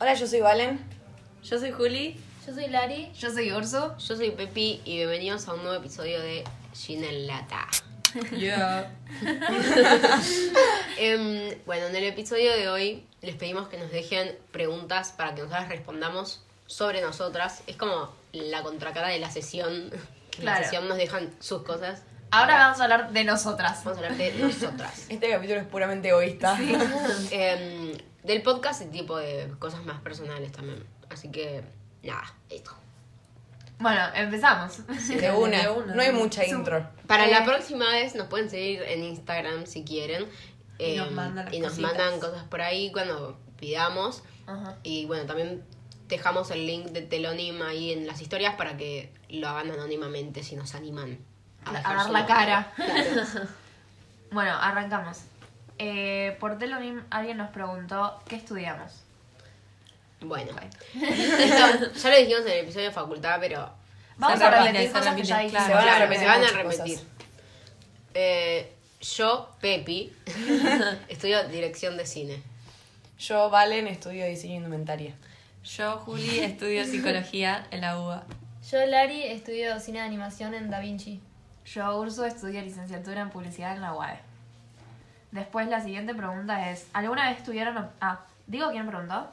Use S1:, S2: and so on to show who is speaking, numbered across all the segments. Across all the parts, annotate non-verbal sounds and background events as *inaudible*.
S1: Hola, yo soy Valen.
S2: Yo soy Juli.
S3: Yo soy Lari.
S4: Yo soy Urso.
S5: Yo soy Pepi y bienvenidos a un nuevo episodio de Gin en Lata.
S2: Yeah. *laughs*
S5: Em, bueno, en el episodio de hoy les pedimos que nos dejen preguntas para que nosotras respondamos sobre nosotras. Es como la contracara de la sesión. En la
S4: Claro.
S5: sesión nos dejan sus cosas.
S4: Ahora vamos a hablar de nosotras.
S5: Vamos a hablar de nosotras.
S1: Este capítulo es puramente egoísta.
S5: Em, del podcast y tipo de cosas más personales también. Así que, nada, esto.
S4: Bueno, empezamos.
S1: De una.
S2: De una.
S1: No hay mucha intro.
S5: Para
S4: Eh,
S5: la próxima vez nos pueden seguir en Instagram si quieren.
S2: Y nos
S5: Em,
S2: mandan las
S5: y nos mandan cosas por ahí cuando pidamos.
S4: Ajá.
S5: Y bueno, también dejamos el link de Telonym ahí en las historias para que lo hagan anónimamente si nos animan
S4: A dar la cara.
S5: Claro. *laughs*
S4: Bueno, arrancamos. Eh, por Telonym alguien nos preguntó qué estudiamos.
S5: Bueno, esto ya lo dijimos en el episodio de facultad, pero
S4: Vamos
S2: Se
S4: a repetir cosas que ya dijimos.
S1: Se van a
S5: claro,
S1: repetir
S5: se van a repetir. Eh, yo, Pepi, *laughs* estudio dirección de cine.
S1: Yo, Valen, estudio diseño indumentaria.
S2: Yo, Juli, estudio psicología en la UBA.
S3: Yo, Lari, estudio cine de animación en Da Vinci.
S4: Yo, Urso, estudio licenciatura en publicidad en la UAE. Después la siguiente pregunta es, ¿alguna vez tuvieron... Ah, ¿digo quién preguntó?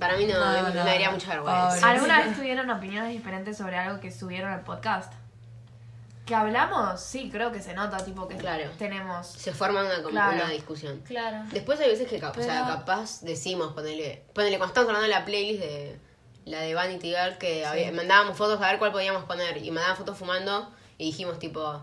S5: Para mí no,
S2: No,
S5: me,
S2: no,
S5: me
S2: no.
S5: daría mucha vergüenza.
S4: ¿Alguna vez tuvieron opiniones diferentes sobre algo que subieron al podcast? ¿Que hablamos? Sí, creo que se nota, tipo que
S5: Claro.
S4: tenemos...
S5: Se forma una, como
S4: Claro.
S5: una discusión.
S3: Claro.
S5: Después hay veces que o sea, capaz decimos, ponele, ponele, cuando estamos hablando de la playlist de la de Vanity Girl, que había- mandábamos fotos a ver cuál podíamos poner, y mandaban fotos fumando, y dijimos tipo...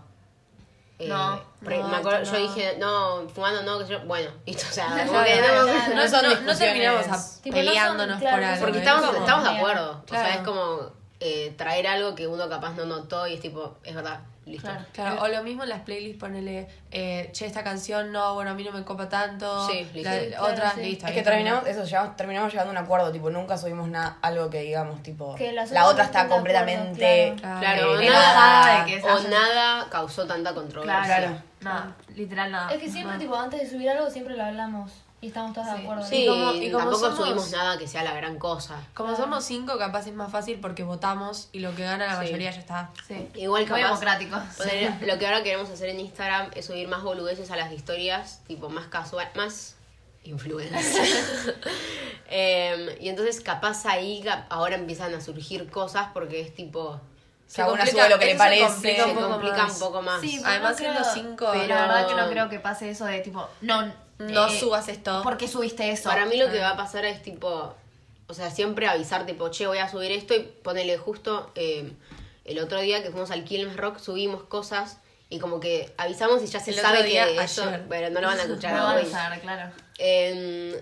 S5: eh,
S4: No,
S5: pre-
S2: no,
S5: me acuerdo, yo dije, no, fumando no, que yo, bueno, *laughs* listo, o sea, no-
S3: claro.
S2: No,
S1: son
S2: no, no
S1: discusiones.
S2: terminamos a-
S3: Tipo, no son-
S2: peleándonos
S3: claro,
S2: por algo.
S5: Porque estamos, estamos de acuerdo, o sea, es como eh, traer algo que uno capaz no notó, y es tipo, es verdad, listo.
S4: Claro.
S2: Claro, o lo mismo en las playlists, ponele, eh, che, esta canción no, bueno, a mí no me copa tanto.
S5: Sí, listo.
S2: La-
S5: Sí,
S3: claro,
S2: otra,
S3: sí.
S2: listo.
S1: Es que terminamos, eso, llegamos- terminamos llegando a un acuerdo, tipo, nunca subimos nada, algo que digamos, tipo,
S3: Que
S1: la otra está completamente
S3: acuerdo,
S5: Claro,
S1: eh,
S5: nada-
S4: de que
S5: O
S4: haya-
S5: nada causó tanta controversia.
S4: Claro, nada, literal nada.
S3: Es que siempre, tipo, antes de subir algo, siempre lo hablamos. Y estamos todos de acuerdo.
S5: Sí,
S2: Y como- y como
S5: tampoco
S2: somos-
S5: subimos nada que sea la gran cosa.
S2: Como somos cinco, capaz es más fácil porque votamos y lo que gana la
S5: Sí.
S2: mayoría ya está.
S4: Sí.
S5: Igual
S4: Muy
S5: capaz-
S4: democrático. *laughs*
S5: Poner- lo que ahora queremos hacer en Instagram es subir más boludeces a las historias, tipo más casual, más influencers. *laughs* Em, y entonces capaz ahí ahora empiezan a surgir cosas porque es tipo
S1: cada una
S2: complica-
S1: sube lo que le
S2: eso se
S1: parece.
S2: complica
S5: se
S2: un poco
S5: complica
S2: más.
S5: un poco más.
S4: Sí,
S2: Además, siendo cinco,
S4: Pero
S5: no-
S4: la verdad que no creo que pase eso de tipo, no,
S2: No
S4: eh,
S2: subas esto.
S4: ¿Por qué subiste eso?
S5: Para mí lo que va a pasar es tipo, o sea, siempre avisar tipo, che, voy a subir esto y ponele justo eh, el otro día que fuimos al Quilmes Rock subimos cosas y como que avisamos y ya se
S2: El
S5: sabe
S2: día,
S5: que eso, pero no lo van a escuchar *laughs*
S4: No van a claro.
S5: Em,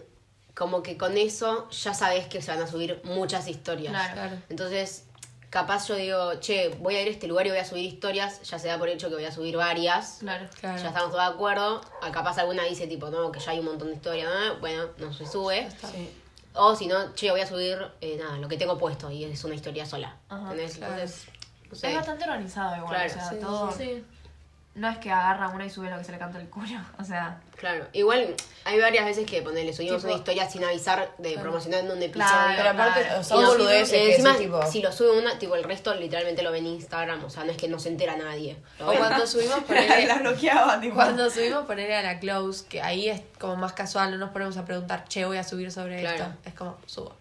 S5: como que con eso ya sabes que se van a subir muchas historias.
S4: Claro.
S2: Claro.
S5: Entonces, capaz yo digo, che, voy a ir a este lugar y voy a subir historias, ya se da por hecho que voy a subir varias.
S4: Claro.
S2: Claro.
S5: Ya estamos todos de acuerdo. A capaz alguna dice tipo, no, que ya hay un montón de historias, ¿no? bueno, no se sube.
S1: Sí.
S5: O si no, che, voy a subir eh, nada, lo que tengo puesto y es una historia sola.
S4: Ajá,
S5: ¿Entendés?
S2: claro.
S5: Entonces, no
S4: Es bastante organizado igual,
S5: Claro.
S4: o sea,
S2: Sí,
S4: todo...
S3: Sí.
S4: No es que agarra una y sube lo que se le canta el culo, *laughs* o sea...
S5: Claro. Igual hay varias veces que ponele, subimos
S4: Tipo-
S5: una historia sin avisar de promocionando un episodio.
S4: Claro,
S1: Pero aparte,
S4: claro.
S1: son
S5: no-
S1: que
S5: encima,
S1: tipo,
S5: si lo sube una, tipo el resto literalmente lo ven en Instagram, o sea, no es que no se entera nadie.
S2: O *laughs* cuando subimos ponele,
S1: la bloqueaba, tipo.
S2: cuando subimos ponerle a la close, que ahí es como más casual, no nos ponemos a preguntar, che, voy a subir sobre
S5: Claro.
S2: esto. Es como, subo.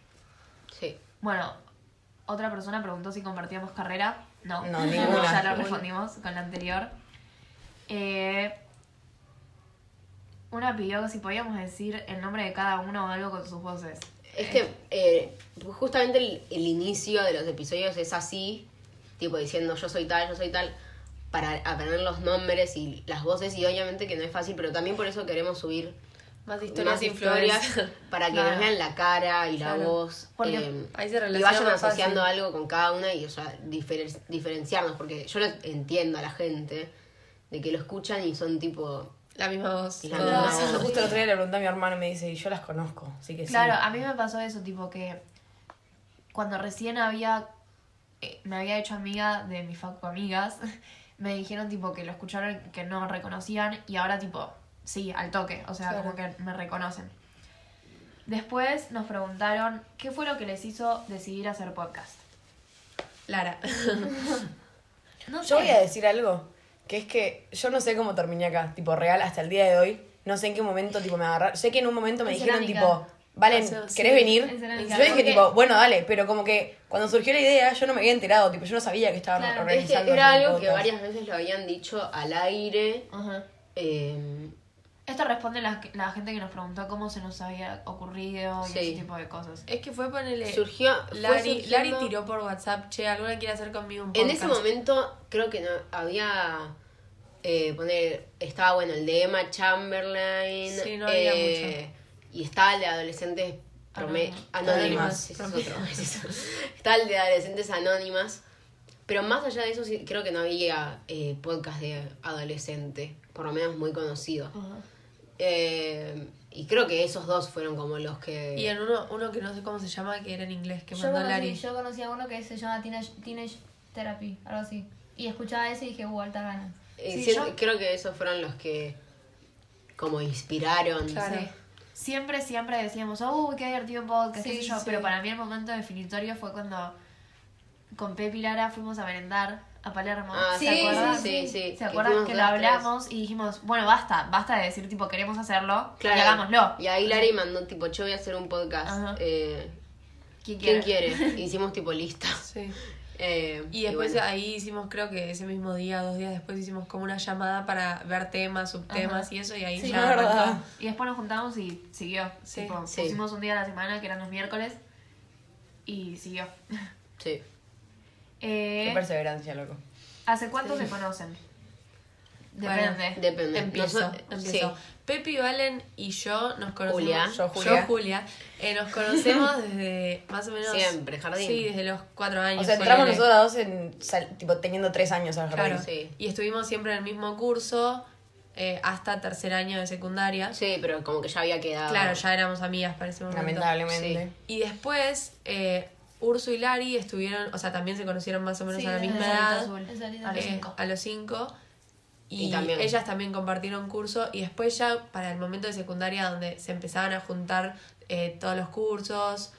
S5: Sí.
S4: Bueno, otra persona preguntó si compartíamos carrera. No,
S1: No, *laughs* ninguna.
S4: ya lo respondimos con la anterior. Eh, una pidió si podíamos decir el nombre de cada uno o algo con sus voces.
S5: Es que eh, justamente el, el inicio de los episodios es así, tipo diciendo yo soy tal, yo soy tal, para aprender los nombres y las voces, y obviamente que no es fácil, pero también por eso queremos subir
S2: Más historias
S5: más historias *laughs* para que
S4: Claro.
S5: nos vean la cara y la
S2: Claro.
S5: voz.
S4: Porque
S5: eh,
S2: ahí se
S5: y vayan asociando
S2: fácil.
S5: algo con cada una y o sea, diferen- diferenciarnos, porque yo no entiendo a la gente de que lo escuchan y son tipo...
S2: La misma voz.
S5: La
S2: todo.
S5: misma
S1: No,
S5: voz.
S1: justo el otro día le pregunté a mi hermano y me dice, y yo las conozco, así que
S4: Claro,
S1: sí.
S4: a mí me pasó eso, tipo que cuando recién había, eh, me había hecho amiga de mis facu amigas, *laughs* me dijeron tipo que lo escucharon, que no reconocían y ahora tipo, sí, al toque, o sea,
S2: Claro.
S4: como que me reconocen. Después nos preguntaron qué fue lo que les hizo decidir hacer podcast.
S2: Lara. *laughs*
S4: No sé.
S1: Yo voy a decir algo, que es que yo no sé cómo terminé acá, tipo real, hasta el día de hoy. No sé en qué momento, tipo, me agarraron. Sé que en un momento me
S3: En
S1: dijeron,
S3: cerámica.
S1: tipo, Valen,
S2: sí,
S1: ¿querés venir?
S3: en cerámica.
S1: Yo dije,
S3: Porque-
S1: tipo, bueno, dale, pero como que cuando surgió la idea, yo no me había enterado, tipo, yo no sabía que estaban
S3: Claro,
S5: Es que
S1: organizando.
S5: era algo que varias veces lo habían dicho al aire.
S4: Ajá.
S5: eh,
S4: Esto responde la, la gente que nos preguntó cómo se nos había ocurrido y
S5: Sí.
S4: ese tipo de cosas.
S2: Es que fue ponerle.
S5: surgió. fue
S2: Lari,
S5: surgiendo-
S2: Lari tiró por WhatsApp, che, ¿alguna quiere hacer conmigo un
S5: En
S2: podcast?
S5: ese momento creo que no había. Eh, poner, estaba bueno el de Emma Chamberlain.
S2: Sí, no había
S5: eh, Y estaba el de adolescentes prome-
S4: Anónimas.
S5: anónimas. ese es
S2: Anónimas.
S5: otro, ese es otro. Estaba el de adolescentes anónimas. Pero más allá de eso, sí, creo que no había eh, podcast de adolescente. Por lo menos muy conocido. Eh, y creo que esos dos fueron como los que.
S2: Y en uno, uno que no sé cómo se llama, que era en inglés, que
S3: Yo
S2: mandó
S3: conocí,
S2: Lari.
S3: yo conocí a uno que se llama Teenage, Teenage Therapy, algo así. Y escuchaba ese y dije, uh, alta ganas.
S5: Eh,
S4: Sí,
S5: siento-
S4: yo-
S5: Creo que esos fueron los que como inspiraron.
S2: Claro.
S4: Sí. Siempre, siempre decíamos, oh, qué divertido un podcast, qué sé yo.
S3: sí.
S4: Pero para mí el momento definitorio fue cuando con Pepe y Lara fuimos a merendar a Palermo.
S5: Ah,
S3: Sí,
S4: ¿Se acuerdan?
S5: sí, sí, sí.
S4: ¿Se acuerdan que lo
S5: tres.
S4: hablamos y dijimos, bueno, basta, basta de decir, tipo, queremos hacerlo
S5: Claro.
S4: y hagámoslo?
S5: Y ahí Larry mandó tipo, yo voy a hacer un podcast. Eh,
S4: ¿Quién
S5: ¿Quién
S4: quiere?
S5: quiere? *laughs* Hicimos tipo lista.
S2: Sí. *laughs*
S5: Eh,
S2: Y después
S5: bueno.
S2: ahí hicimos, creo que ese mismo día, dos días después, hicimos como una llamada para ver temas, subtemas y eso, y ahí
S1: Sí,
S2: ya
S1: verdad.
S4: Y después nos juntamos y siguió.
S2: Sí.
S4: Tipo,
S5: Sí.
S4: Pusimos un día a la semana, que eran los miércoles, y siguió.
S5: Sí.
S4: Eh,
S1: Qué perseverancia, loco.
S4: ¿Hace cuánto se conocen? Depende.
S2: Bueno,
S5: Depende.
S2: Empiezo, empiezo.
S5: sí.
S2: Pepi, Valen y yo nos conocemos.
S5: Julia.
S1: Yo, Julia.
S2: Julia, eh, nos conocemos desde más o menos.
S5: Siempre, jardín.
S2: Sí, desde los cuatro años.
S1: O sea, entramos nosotros dos en, sal- tipo, teniendo tres años al jardín.
S2: Claro.
S5: Sí.
S2: Y estuvimos siempre en el mismo curso eh, hasta tercer año de secundaria.
S5: Sí, pero como que ya había quedado.
S2: Claro, ya éramos amigas para ese momento.
S1: Lamentablemente.
S2: Y después, eh, Urso y Lari estuvieron, o sea, también se conocieron más o menos
S3: Sí,
S2: a la misma edad.
S4: A los
S2: eh,
S4: cinco.
S2: a los cinco. Y,
S5: Y también-
S2: ellas también compartieron curso. Y después ya para el momento de secundaria donde se empezaban a juntar eh, todos los cursos,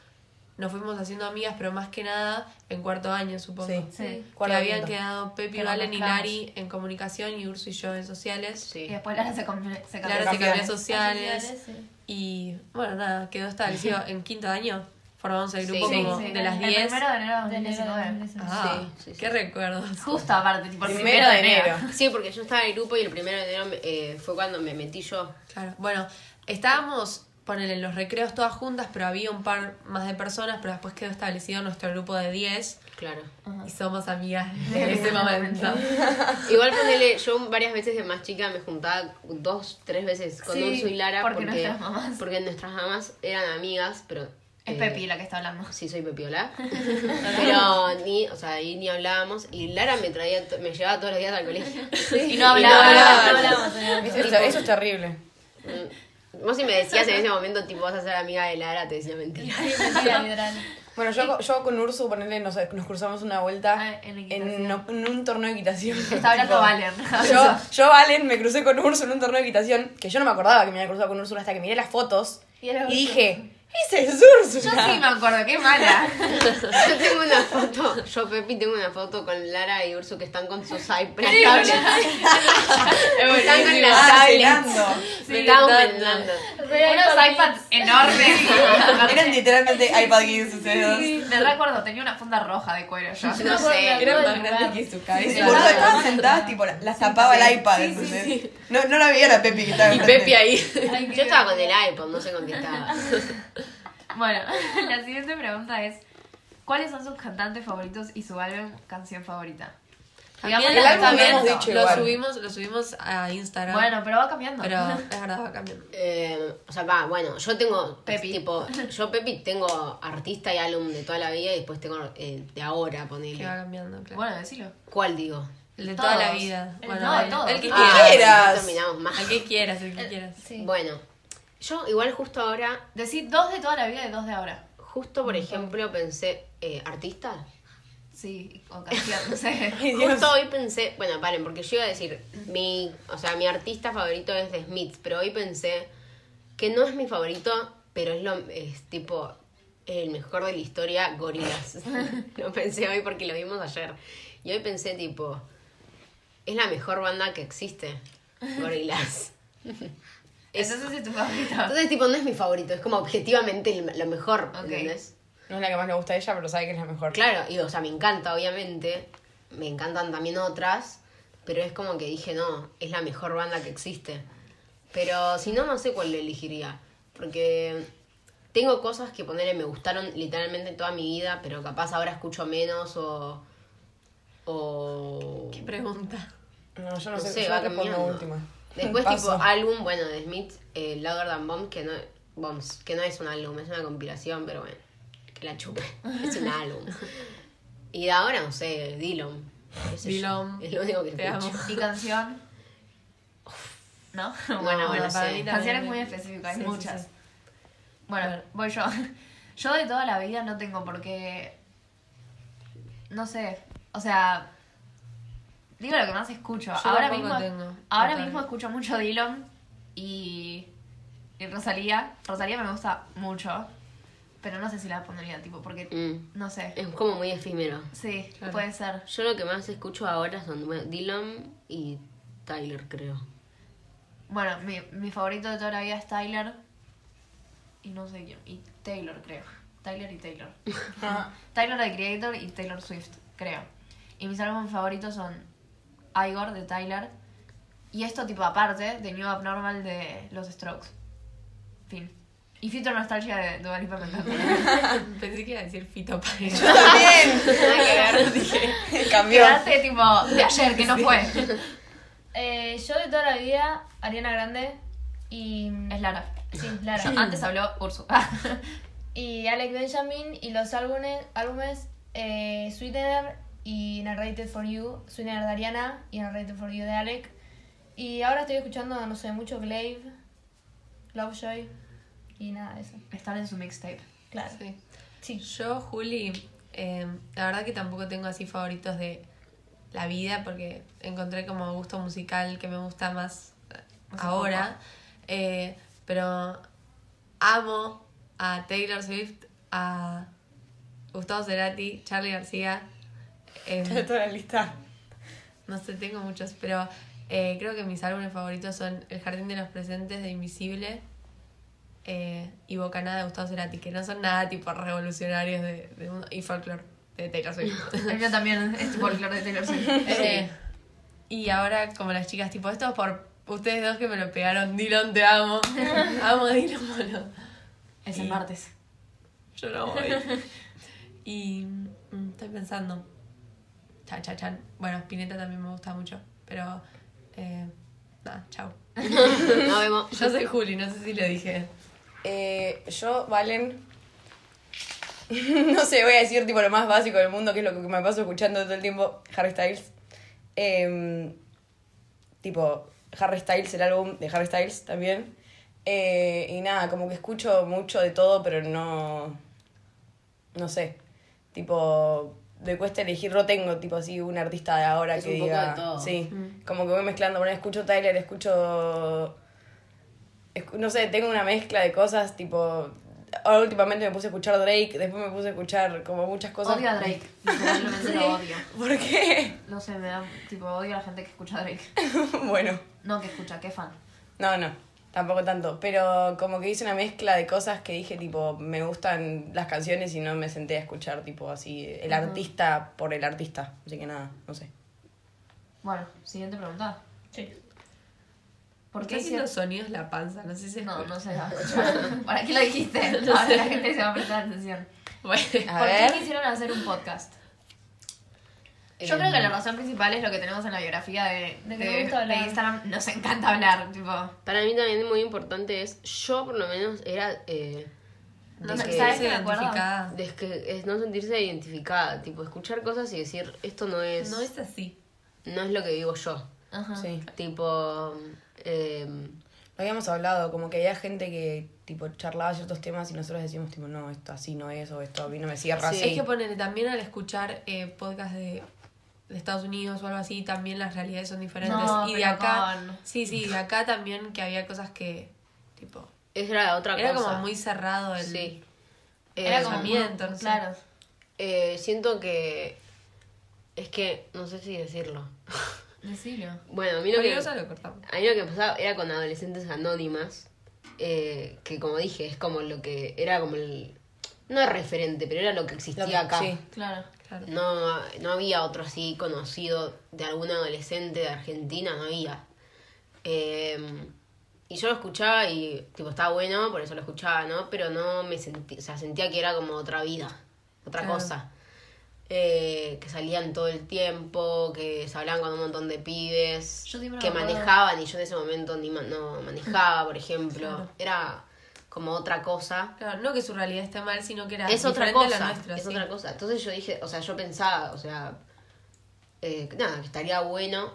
S2: nos fuimos haciendo amigas, pero más que nada en cuarto año, supongo.
S1: Sí.
S4: Sí.
S2: Que habían quedado Pepi,
S4: Que nos
S2: Valen y. Lari en comunicación y Urso y yo en sociales.
S5: Sí.
S4: Y después Lara se, com- se cambió.
S2: Lara se
S1: cambió.
S2: cambió a sociales.
S3: Sociales, sí.
S2: Y bueno, nada, quedó establecido *laughs* en quinto año. Formamos el grupo
S5: Sí,
S2: como
S4: Sí, sí.
S2: de las
S4: El
S2: 10.
S4: primero de enero de
S3: De enero de
S4: 2019.
S3: 2019.
S2: Ah,
S5: Sí, sí, sí.
S2: qué recuerdos.
S4: Justo aparte, tipo el
S1: Primero de enero.
S5: Sí, porque yo estaba en el grupo y el primero de enero eh, fue cuando me metí yo.
S2: Claro. Bueno, estábamos, ponele, en los recreos todas juntas, pero había un par más de personas, pero después quedó establecido nuestro grupo de 10
S5: Claro.
S2: y somos amigas *laughs* desde ese momento. *laughs*
S5: Igual ponele, yo varias veces de más chica me juntaba dos, tres veces con
S4: Sí,
S5: y Lara
S4: porque
S5: porque,
S4: nuestras mamás.
S5: porque nuestras mamás eran amigas, pero...
S4: Es
S5: eh,
S4: Pepi la que está hablando.
S5: Sí, soy Pepiola. *laughs* Pero ni, o sea, ahí ni hablábamos. Y Lara me traía, me llevaba todos los días al colegio. *laughs*
S4: Y no hablaba.
S5: no hablaba.
S3: No hablamos, no
S1: Eso, es- eso es terrible.
S5: Mm, Vos si me decías en ese momento, tipo, vas a ser amiga de Lara, te decía mentira. *laughs*
S3: Sí, mentira, literal.
S1: Bueno, yo, yo con Ursu, ponele, nos, nos cruzamos una vuelta
S4: Ah, en
S1: en,
S4: equitación.
S1: en un torneo de equitación.
S4: Está hablando Valen.
S1: Yo, yo, Valen, me crucé con Urso en un torneo de equitación, que yo no me acordaba que me había cruzado con Urso hasta que miré las fotos
S3: Y
S1: dije, ese es
S4: Yo
S1: Úrsula.
S4: sí me acuerdo, qué mala.
S5: Yo tengo una foto, yo Pepi tengo una foto con Lara y Urso que están con sus iPads. tablets. están con las
S1: Ah,
S5: tablets.
S1: cenando.
S5: Me estaban vendando.
S4: Unos iPads enormes.
S1: Eran literalmente iPad Kids ustedes.
S4: Me recuerdo, tenía una funda roja de cuero yo.
S5: No sé.
S1: Eran más grandes que su cabeza.
S5: Sí, sí.
S1: estaban sentadas, tipo, la- las tapaba el iPad. No, no la veía la Pepi que estaba
S2: Y. Pepi ahí.
S5: Yo estaba con el iPod, no sé con qué estaba.
S4: Bueno, *laughs* la siguiente pregunta es: ¿Cuáles son sus cantantes favoritos y su álbum canción favorita? Digamos,
S1: el álbum lo hemos dicho
S2: lo
S1: igual.
S2: subimos, lo subimos a Instagram.
S4: Bueno, pero va cambiando.
S2: pero *laughs* es verdad, va cambiando.
S5: Eh, o sea, va, bueno, yo tengo
S4: Pepi.
S5: tipo, *laughs* yo Pepi tengo artista y álbum de toda la vida y después tengo eh, de ahora,
S2: Que va
S5: ponele.
S2: cambiando, claro.
S4: Bueno, decilo.
S5: ¿Cuál digo?
S2: el de
S4: todos.
S2: toda la vida.
S4: El-
S2: Bueno,
S4: no, de
S2: el-
S4: todos.
S2: el que
S1: Ah,
S2: quieras.
S5: terminamos más.
S2: El que quieras, el que quieras.
S3: Sí.
S5: Bueno, yo igual justo ahora,
S4: Decir dos de toda la vida y dos de ahora.
S5: justo por ejemplo pensé, eh, ¿artista?
S4: Sí, o canción, no sé. *laughs*
S5: Justo hoy pensé, bueno, paren, porque yo iba a decir, mi, o sea, mi artista favorito es The Smiths, pero hoy pensé que no es mi favorito pero es lo es tipo el mejor de la historia, Gorilas. *laughs* lo pensé hoy porque lo vimos ayer. Y hoy pensé tipo, es la mejor banda que existe, Gorilas. *laughs* Es-
S4: Entonces es tu favorito.
S5: Entonces, tipo, no es mi favorito, es como objetivamente lo mejor,
S4: Ok.
S5: ¿entendés?
S1: No es la que más le gusta a ella, pero sabe que es la mejor.
S5: Claro, y o sea, me encanta, obviamente. Me encantan también otras, pero es como que dije, no, es la mejor banda que existe. Pero si no, no sé cuál le elegiría. Porque tengo cosas que ponerle me gustaron literalmente toda mi vida, pero capaz ahora escucho menos o. O.
S2: ¿Qué pregunta?
S1: No, yo no,
S5: No
S1: sé,
S5: sé,
S1: yo
S5: va cambiando.
S1: última.
S5: Después, tipo, álbum, bueno, de Smith, eh, Louder Than Bombs, que no, Bombs, que no es un álbum, es una compilación, pero bueno, que la chupe. *laughs* Es un álbum. Y de ahora, no sé, Dillon. qué
S2: Dillon,
S5: Es lo único que
S2: te
S5: escucho.
S2: amo.
S4: ¿Y canción? *laughs* ¿No?
S5: Bueno, bueno, sé.
S2: también.
S4: Canciones muy específicas, hay
S2: Sí, sí,
S4: muchas.
S2: sí.
S4: Bueno,
S2: Bueno.
S4: voy yo. *laughs* Yo de toda la vida no tengo porque. No sé. O sea. Digo lo que más escucho.
S2: Yo
S4: ahora mismo.
S2: tengo,
S4: ahora mismo escucho mucho Dylan y. Y Rosalía. Rosalía me gusta mucho. Pero no sé si la pondría, tipo, porque.
S5: Mm.
S4: No sé.
S5: Es como muy efímero.
S4: Sí,
S2: Claro.
S4: puede ser.
S5: Yo lo que más escucho ahora son bueno, Dillon y Tyler, creo.
S4: Bueno, mi, mi favorito de toda la vida es Tyler. Y no sé quién. Y Taylor, creo. Tyler y Taylor.
S1: Ah, *laughs*
S4: Tyler the Creator y Taylor Swift, creo. Y mis álbumes favoritos son Igor de Tyler. Y esto tipo aparte de New Abnormal de los Strokes. Fin. Y Future Nostalgia de Dua Lipa me encanta. *laughs* *laughs*
S2: Pensé que iba a decir Fito Páez.
S1: También. *laughs*
S5: Nada que ver.
S1: Cambió.
S4: Quedaste tipo de ayer, que no fue.
S3: Eh, yo de toda la vida, Ariana Grande y.
S4: Es Lara.
S3: Sí, Lara.
S4: Antes habló Ursu.
S3: y Alec Benjamin y los álbumes, álbumes eh, Sweetener y Narrated for You, Sweetener de Ariana y Narrated for You de Alec. Y ahora estoy escuchando, no sé, mucho Glaive, Lovejoy y nada de eso.
S4: Están en su mixtape.
S3: Claro.
S2: Sí.
S3: Sí.
S2: Yo, Juli, eh, la verdad que tampoco tengo así favoritos de la vida porque encontré como gusto musical que me gusta más eh, ahora. Eh, pero amo a Taylor Swift, a Gustavo Cerati, Charlie García. Eh,
S1: Toda la lista.
S2: no sé, tengo muchos, pero eh, creo que mis álbumes favoritos son El Jardín de los Presentes de Invisible eh, y Bocanada de Gustavo Cerati, que no son nada tipo revolucionarios de, de mundo, y Folklore de Taylor Swift. *laughs*
S4: El mío también es el color de Taylor Swift. *laughs*
S2: Eh, y ahora, como las chicas, tipo, esto es por ustedes dos que me lo pegaron. Dylan, te amo. *laughs* amo Dylan, boludo.
S4: Es el
S2: Y-
S4: martes.
S2: Yo no voy. y mm, estoy pensando. Cha, cha, chan. Bueno, Spinetta también me gusta mucho. Pero. Eh, nada, chau. *laughs*
S5: Nos vemos.
S2: Yo soy Juli, no sé si lo dije.
S1: Eh, yo, Valen. *laughs* no sé, voy a decir tipo lo más básico del mundo, que es lo que me paso escuchando todo el tiempo, Harry Styles. Em, tipo, Harry Styles, el álbum de Harry Styles también. Eh, y nada, como que escucho mucho de todo, pero no. No sé. Tipo, me cuesta elegir, no tengo tipo así un artista de ahora
S5: Es
S1: que
S5: un poco
S1: diga.
S5: de todo.
S1: Sí, como que voy mezclando. Bueno, escucho Tyler, escucho. escu- No sé, tengo una mezcla de cosas, tipo. Ahora últimamente me puse a escuchar Drake, después me puse a escuchar como muchas cosas.
S4: Odio a Drake. Literalmente lo *laughs* odio.
S1: ¿Por qué?
S4: No sé, me da. Tipo, odio a la gente que escucha a Drake. *laughs*
S1: bueno.
S4: No que escucha, que fan.
S1: No, no, tampoco tanto. Pero como que hice una mezcla de cosas que dije, tipo, me gustan las canciones y no me senté a escuchar, tipo, así, el artista por el artista. Así que nada, no sé.
S4: Bueno, siguiente pregunta.
S3: Sí.
S4: ¿Por qué
S2: haciendo
S4: hicieron.?
S2: sonidos la panza, no sé si
S4: No, no se va a *laughs* escuchar. ¿Para qué lo dijiste? Ahora la gente se va a prestar atención.
S2: Bueno,
S1: A
S4: ¿Por
S1: ver.
S4: qué quisieron hacer un podcast? Yo
S5: Eh,
S4: creo que la razón principal es lo que tenemos en la biografía de,
S3: De que
S4: de-
S3: me gusta hablar.
S4: de Instagram. Nos encanta hablar, tipo.
S5: Para mí también muy importante es, yo por lo menos era eh,
S2: no sé,
S5: que-
S2: identificada.
S5: de que es no sentirse identificada, tipo escuchar cosas y decir, esto no es,
S2: No es así.
S5: no es lo que digo yo.
S4: Ajá.
S1: Sí.
S5: Tipo, eh,
S1: Lo habíamos hablado, como que había gente que, tipo, charlaba ciertos temas y nosotros decimos, tipo, no, esto así no es, o esto a mí no me cierra
S5: Sí.
S1: así.
S2: Es que ponerle también al escuchar eh, podcast de, de Estados Unidos o algo así, también las realidades son diferentes.
S4: No,
S2: y de acá,
S4: con-
S2: sí, sí, de acá también que había cosas que, tipo,
S5: Era otra
S2: Era
S5: cosa.
S2: como muy cerrado el
S5: Sí.
S4: Era
S5: Eh,
S4: como
S2: pensamiento, no sé.
S4: Claro.
S5: eh, siento que. Es que no sé si decirlo.
S4: Decilo. *laughs*
S5: Bueno, a mí lo que.
S2: Lo.
S5: A mí lo que pasaba era con adolescentes anónimas, eh, que como dije, es como lo que era como el... No es referente, pero era lo que existía
S1: Lo que-
S5: acá.
S1: sí.
S4: Claro.
S2: Claro.
S5: No, no había otro así conocido de algún adolescente de Argentina, no había. Eh, y yo lo escuchaba y tipo estaba bueno, por eso lo escuchaba, ¿no? Pero no me sentía, o sea, sentía que era como otra vida, otra
S2: Claro.
S5: cosa. Eh, que salían todo el tiempo, que se hablaban con un montón de pibes, que manejaban y yo en ese momento ni ma- no manejaba, por ejemplo.
S2: Claro.
S5: Era como otra cosa.
S2: Claro, no que su realidad esté mal, sino que era
S5: Es otra
S2: diferente a la
S5: cosa,
S2: nuestra.
S5: es
S2: sí.
S5: otra cosa. Entonces yo dije, o sea, yo pensaba, o sea, eh, nada, que estaría bueno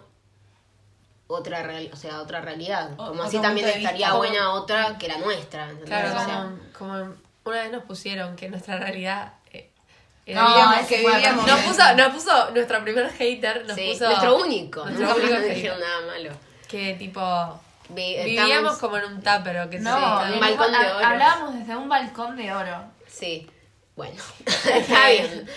S5: otra real, o sea, otra realidad.
S1: O-
S5: Como así también estaría
S1: vista.
S5: buena otra que la nuestra. ¿entendés?
S2: Claro,
S5: O sea,
S2: como, como una vez nos pusieron que nuestra realidad eh, era
S4: No, ese
S1: que vivíamos
S2: Nos puso, nos puso nuestro primer hater, nos
S5: sí,
S2: puso
S5: nuestro único,
S2: nuestro *laughs*
S5: no,
S2: único
S5: no
S2: hater.
S5: dijeron nada malo.
S2: que tipo
S5: Vi-
S2: vivíamos
S5: estamos-
S2: como en un tupper o que
S4: No,
S2: sé,
S5: un balcón de oro.
S4: hablábamos desde un balcón de oro.
S5: Sí, bueno, *laughs* está bien.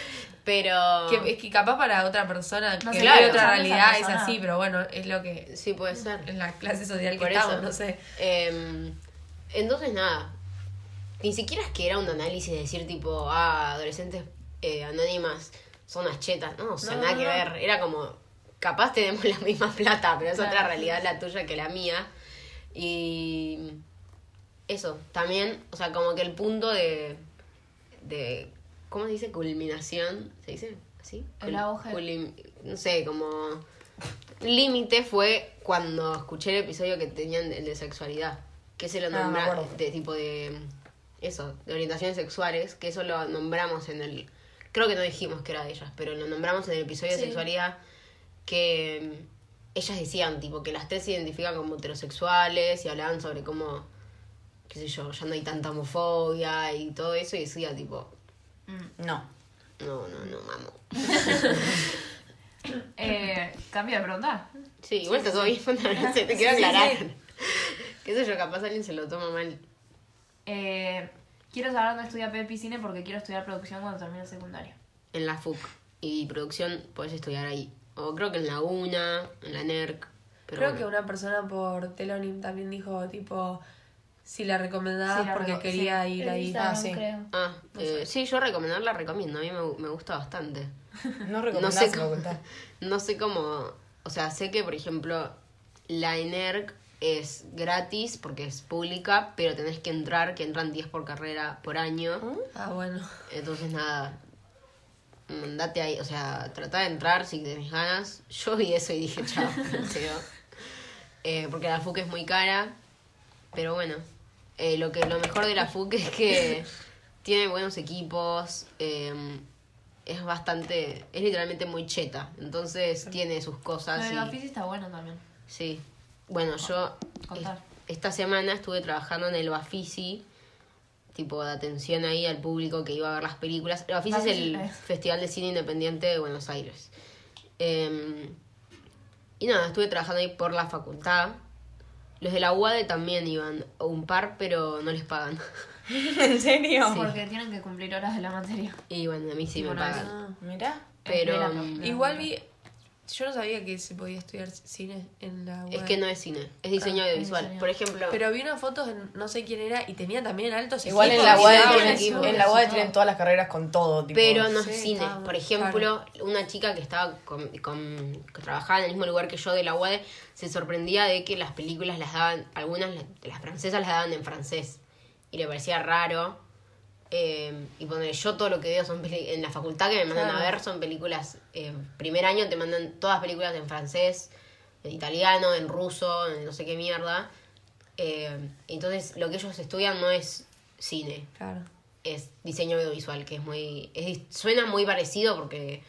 S5: Pero...
S2: que es que capaz para otra persona que
S4: No sé,
S2: vive
S5: claro,
S2: otra realidad es así, pero bueno, es lo que
S5: Sí, puede ser.
S2: en la clase social que
S5: Por
S2: estamos,
S5: eso.
S2: no sé.
S5: Eh, entonces, nada. Ni siquiera es que era un análisis de decir, tipo, ah, adolescentes eh, anónimas son unas chetas. No, o sea,
S2: No,
S5: nada
S2: no,
S5: que
S2: no.
S5: ver. Era como, capaz tenemos la misma plata, pero es
S4: Claro.
S5: otra realidad la tuya que la mía. Y eso, también, o sea, como que el punto de. de ¿Cómo se dice? Culminación. ¿Se dice así?
S4: El auge.
S5: no sé, como. Límite fue cuando escuché el episodio que tenían el de sexualidad. Que se lo
S1: Ah,
S5: nombra de tipo de. Eso, de orientaciones sexuales. Que eso lo nombramos en el. Creo que no dijimos que era de ellas, pero lo nombramos en el episodio de
S4: Sí.
S5: sexualidad. Que ellas decían, tipo, que las tres se identifican como heterosexuales y hablaban sobre cómo. qué sé yo, ya no hay tanta homofobia y todo eso. Y decía, tipo,
S1: No.
S5: no, no, no, mamo. *laughs*
S4: Eh, cambio de pregunta.
S5: Sí, igual está todo bien, *laughs* te quiero aclarar.
S2: sí. *laughs*
S5: Qué sé yo, capaz alguien se lo toma mal.
S4: Eh, quiero saber dónde estudia Pepi Cine porque quiero estudiar producción cuando termine el secundario.
S5: En la FUC y producción puedes estudiar ahí. O creo que en la UNA, en la NERC. Pero
S2: Creo
S5: bueno.
S2: que una persona por Telonym también dijo tipo si la recomendaba
S4: Sí, la
S2: porque
S4: reco-
S2: quería
S4: sí.
S2: ir ahí.
S1: Ah, sí.
S3: creo.
S5: Ah, eh, sí, yo recomendarla recomiendo. A mí me, me gusta bastante. *laughs*
S1: No
S5: No sé,
S1: la
S5: cómo, *laughs* no sé cómo. O sea, sé que, por ejemplo, la NERC es gratis porque es pública, pero tenés que entrar, que entran 10 por carrera por año.
S2: Ah, bueno.
S5: Entonces, nada. Mandate ahí, o sea, trata de entrar si tenés ganas. Yo vi eso y dije, chao, *laughs* eh, porque la FUC es muy cara. Pero bueno, eh, lo que lo mejor de la FUC es que tiene buenos equipos. eh, es bastante, es literalmente muy cheta. Entonces tiene sus cosas.
S4: Pero el
S5: y-
S4: Bafisi está bueno también.
S5: Sí. Bueno, yo
S4: Contar.
S5: es- esta semana estuve trabajando en el Bafisi, tipo de atención ahí al público que iba a ver las películas. El Bafisi es el. Festival de Cine Independiente de Buenos Aires. Eh, y nada, estuve trabajando ahí por la facultad. Los de la UADE también iban, o un par, pero no les pagan. *laughs*
S1: ¿En serio?
S4: Porque tienen que cumplir horas de la materia.
S5: Y bueno, a mí sí me pagan.
S2: Ah.
S1: Mirá.
S5: Pero
S4: Mira, no.
S2: Igual vi yo no sabía que se podía estudiar cine en la
S5: es
S2: UAD.
S5: que no es cine, es diseño
S4: Ah, es
S5: audiovisual.
S4: diseño.
S5: Por ejemplo,
S2: Pero vi unas fotos, en- no sé quién era, y tenía también altos
S1: Igual en la
S2: eso.
S1: en la UAD tienen todas las carreras con todo, tipo.
S5: Pero no
S2: Sí,
S5: es cine.
S2: está-
S5: Por ejemplo, una chica que estaba con, con- que trabajaba en el mismo lugar que yo de la UAD se sorprendía de que las películas las daban, algunas las, las francesas las daban en francés. Y le parecía raro. Eh, y poner yo todo lo que veo son en la facultad que me mandan
S2: Claro.
S5: a ver son películas. eh, primer año te mandan todas películas en francés, en italiano, en ruso, en no sé qué mierda. Eh, entonces lo que ellos estudian no es cine
S2: Claro.
S5: es diseño audiovisual, que es muy. Es, suena muy parecido porque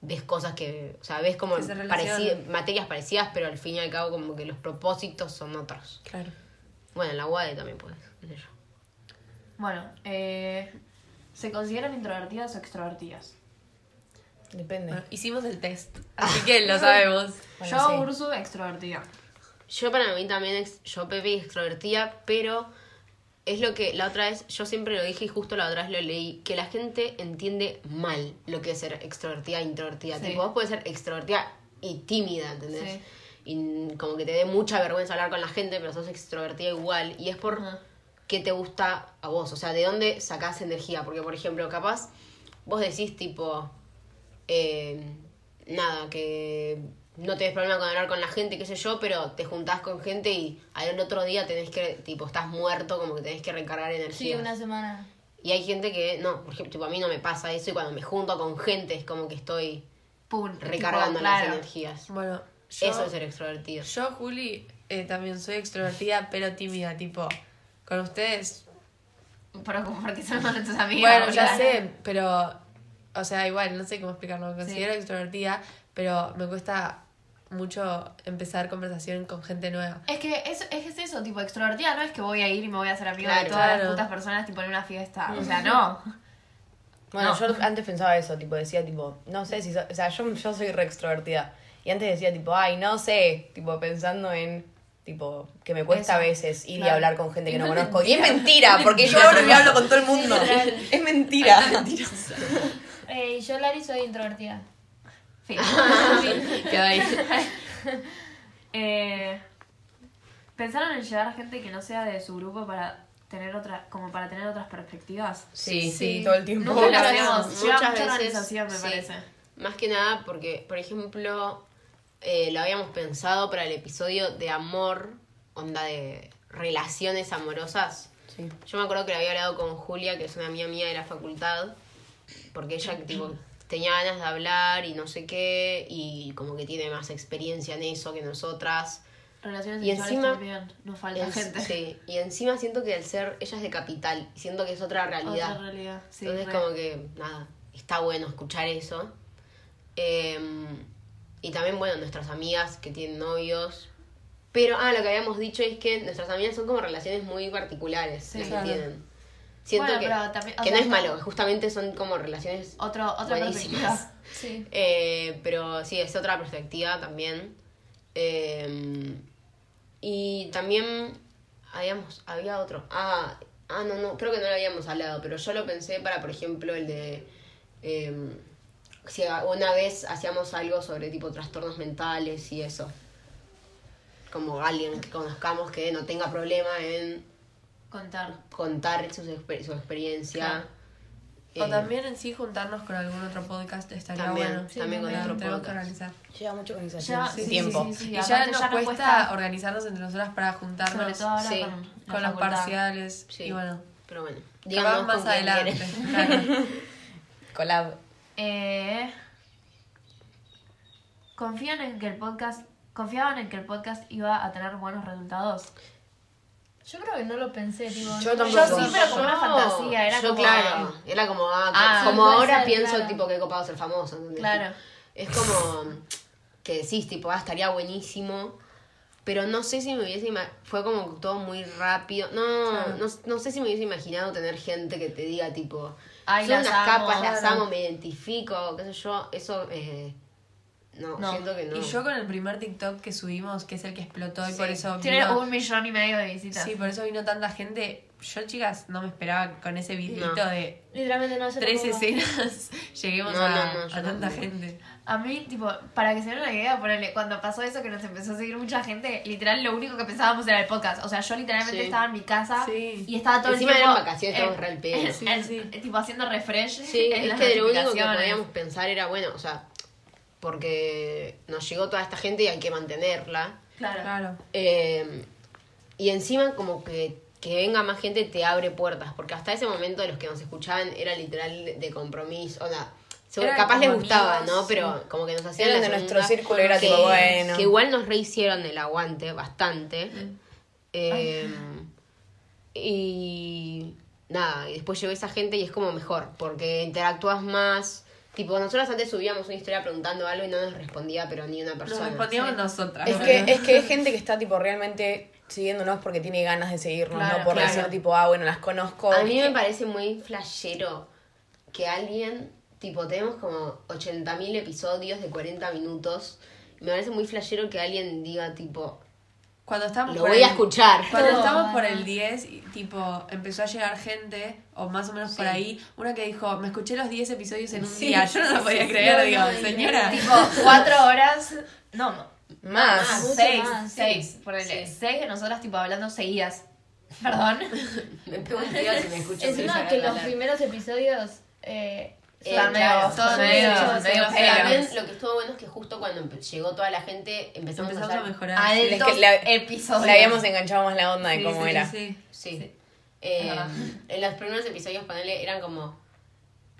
S5: ves cosas que. O sea, ves como materias parecidas, pero al fin y al cabo, como que los propósitos son otros.
S2: Claro.
S5: Bueno, en la UAD también puedes, qué sé yo.
S4: Bueno, eh, ¿se consideran introvertidas o extrovertidas?
S1: Depende.
S2: Bueno, hicimos el test, *laughs* así que lo sabemos.
S1: Bueno,
S4: Yo,
S1: sí.
S4: Ursu, extrovertida.
S5: Yo para mí también, yo Pepe extrovertida, pero es lo que la otra vez, yo siempre lo dije y justo la otra vez lo leí, que la gente entiende mal lo que es ser extrovertida e introvertida.
S4: Sí.
S5: Tipo, vos podés ser extrovertida y tímida, ¿entendés?
S4: Sí.
S5: Y como que te dé mucha vergüenza hablar con la gente, pero sos extrovertida igual. Y es por. Qué te gusta a vos, o sea, de dónde sacás energía. Porque, por ejemplo, capaz vos decís tipo, eh, nada, que no tenés problema con hablar con la gente, qué sé yo, pero te juntás con gente y al otro día tenés que, tipo, estás muerto, como que tenés que recargar
S3: Sí,
S5: energía.
S3: una semana.
S5: Y hay gente que, no, por ejemplo, tipo, a mí no me pasa eso y cuando me junto con gente es como que estoy
S4: Pum,
S5: recargando
S4: tipo,
S5: las energías.
S2: Bueno, yo,
S5: Eso es ser extrovertido.
S2: yo Juli, eh, también soy extrovertida, pero tímida, tipo, con ustedes.
S4: Como porque son nuestras amigas.
S2: Bueno, ya sé, pero, o sea, igual, no sé cómo explicarlo, me considero extrovertida, pero me cuesta mucho empezar conversación con gente nueva.
S4: Es que es, es eso, tipo, extrovertida no es que voy a ir y me voy a hacer amigo
S5: Claro.
S4: de todas
S2: Claro.
S4: las putas personas, tipo, en una fiesta. O sea, no.
S1: Bueno,
S4: No.
S1: yo antes pensaba eso, tipo, decía, tipo, no sé si, so- o sea, yo, yo soy re extrovertida. Y antes decía, tipo, ay, no sé, tipo, pensando en, tipo, que me cuesta
S4: Eso.
S1: a veces ir y hablar con gente que no
S2: no es
S1: conozco. Y es
S2: mentira.
S1: porque yo ahora me hablo con todo el mundo. *laughs* Es mentira. *laughs*
S3: Eh, yo, Lari, soy introvertida.
S4: Fin. *laughs*
S2: Queda ahí.
S4: Eh, ¿Pensaron en llevar a gente que no sea de su grupo para tener otra, como para tener otras perspectivas?
S1: Sí, sí,
S2: Sí.
S1: todo el tiempo.
S4: Nunca lo hacemos. Lleva mucha
S5: veces,
S4: organización, me
S5: sí.
S4: parece.
S5: Más que nada porque, por ejemplo, eh, lo habíamos pensado para el episodio de amor, onda de relaciones amorosas.
S1: Sí.
S5: Yo me acuerdo que lo había hablado con Julia, que es una amiga mía de la facultad, porque ella tipo, tenía ganas de hablar y no sé qué, y como que tiene más experiencia en eso que nosotras.
S4: Relaciones
S5: Y encima-
S4: también. Nos falta
S5: En-
S4: gente.
S5: sí, y encima siento que al ser, ella es de capital, y siento que es otra realidad.
S4: Otra realidad. Sí,
S5: Entonces
S4: re.
S5: como que, nada, está bueno escuchar eso. Eh, y también, bueno, nuestras amigas que tienen novios. Pero, ah, lo que habíamos dicho es que nuestras amigas son como relaciones muy particulares
S4: Sí,
S5: las
S2: claro.
S5: que tienen. Siento
S4: Bueno,
S5: que,
S4: pero también- o
S5: que
S4: sea,
S5: no es malo, justamente son como relaciones
S4: Otro, otra
S5: buenísimas.
S4: perspectiva.
S3: Sí. *laughs*
S5: Eh, pero sí, es otra perspectiva también. Eh, y también habíamos, había otro. Ah, ah, no, no, creo que no lo habíamos hablado, pero yo lo pensé para, por ejemplo, el de... eh, si una vez hacíamos algo sobre tipo trastornos mentales y eso. Como alguien que conozcamos que no tenga problema en
S4: Contar.
S5: contar sus exper- su experiencia.
S2: O
S5: Eh,
S2: también en sí juntarnos con algún otro podcast estaría
S5: También,
S2: bueno.
S5: también con otro podcast.
S2: organizar.
S1: Lleva mucha organización.
S4: Ya,
S1: sí,
S4: sí,
S1: tiempo.
S4: sí, sí, sí.
S2: y ya nos
S4: ya nos
S2: cuesta, organizarnos entre nosotras para
S4: Sobre
S2: juntarnos
S4: todo ahora
S5: Sí.
S4: con,
S2: con los parciales.
S5: Sí.
S2: Y bueno,
S5: Pero bueno, díganos
S2: más adelante. Claro. *laughs*
S1: Collab.
S4: Eh, ¿Confían en que el podcast... ¿Confiaban en que el podcast iba a tener buenos resultados?
S3: Yo creo que no lo pensé, tipo.
S1: Yo
S3: no-
S1: tampoco.
S4: Yo sí, pero como una fantasía, era
S5: yo,
S4: como...
S5: claro, era como, ah,
S4: Ah,
S5: como ahora
S3: ser,
S5: pienso,
S3: claro.
S5: tipo, que he copado ser famoso, ¿entendés?
S4: Claro.
S5: Es como que decís, tipo, ah, estaría buenísimo, pero no sé si me hubiese fue como todo muy rápido, no, no, no sé si me hubiese imaginado tener gente que te diga, tipo,
S4: Ay,
S5: son
S4: las
S5: unas
S4: amo,
S5: capas, las amo, me identifico, qué sé yo, eso, eh, no,
S4: No.
S5: siento que no.
S2: Y yo con el primer TikTok que subimos, que es el que explotó y
S5: Sí.
S2: por eso
S4: Tiene
S2: vino,
S4: un millón y medio de visitas.
S2: Sí, por eso vino tanta gente. Yo, chicas, no me esperaba con ese videito
S5: No.
S2: de
S3: Literalmente no hace
S2: tres escenas *laughs* lleguemos
S5: No,
S2: a,
S5: no,
S2: a tanta
S5: tampoco.
S2: gente.
S4: A mí, tipo, para que se den una idea, ponele, cuando pasó eso que nos empezó a seguir mucha gente, literal lo único que pensábamos era el podcast. O sea, yo literalmente
S5: Sí.
S4: estaba en mi casa
S2: Sí.
S4: y estaba todo
S5: Encima
S4: el tiempo...
S5: eran vacaciones, estábamos re al pedo. *laughs*
S2: Sí.
S4: Tipo, haciendo refresh
S5: Sí,
S4: en
S5: es
S4: las
S5: que de lo único que podíamos pensar era, bueno, o sea, porque nos llegó toda esta gente y hay que mantenerla.
S4: Claro.
S2: Claro.
S5: Eh, y encima como que, que venga más gente te abre puertas, porque hasta ese momento los que nos escuchaban era literal de compromiso, o sea, seguro- capaz les gustaba,
S2: amigos,
S5: ¿no? Pero
S2: sí.
S5: como que nos hacían
S1: de nuestro círculo y era
S5: que,
S1: tipo, bueno.
S5: que igual nos rehicieron el aguante bastante. Eh, y nada, y después llegó esa gente y es como mejor, porque interactúas más. Tipo, nosotros antes subíamos una historia preguntando algo y no nos respondía, pero ni una
S2: Nos
S5: persona.
S2: respondíamos nosotras.
S1: Es que, es que es gente que está tipo realmente siguiéndonos porque tiene ganas de seguirnos,
S4: Claro,
S1: no por
S5: claro.
S1: decir tipo, ah, bueno, las conozco.
S5: A mí me parece muy flashero que alguien, tipo, tenemos como 80.000 episodios de 40 minutos. Me parece muy flashero que alguien diga, tipo,
S2: Cuando estábamos
S5: Lo
S2: por
S5: voy
S2: el-
S5: a escuchar.
S2: Cuando
S3: Todo,
S2: estábamos por el 10, y, tipo, empezó a llegar gente, o más o menos por
S5: Sí.
S2: ahí, una que dijo, me escuché los 10 episodios en un
S5: Sí,
S2: día. Yo no lo podía
S5: sí,
S2: creer,
S3: no,
S2: digo,
S3: no,
S2: señora.
S4: Tipo, cuatro horas. No,
S1: Más.
S3: Ah, Mucho
S4: seis.
S3: más,
S4: seis. Ponele.
S5: Sí.
S4: Seis de nosotras, tipo, hablando seguidas. Perdón. *laughs*
S5: Me pego un tiro si me escucho.
S3: Encima que los
S5: hablar.
S3: primeros episodios eh,
S5: Eh, claro,
S4: todo medio- medio.
S5: También lo que estuvo bueno es que justo cuando llegó toda la gente empezamos,
S2: Empezamos
S5: a
S2: a mejorar.
S3: Altos
S1: Es que la-
S3: episodios.
S1: Le habíamos enganchado más la onda de
S2: Sí,
S1: cómo
S2: sí,
S1: era.
S2: sí.
S5: Sí. Eh, en los primeros episodios, ponele, eran como...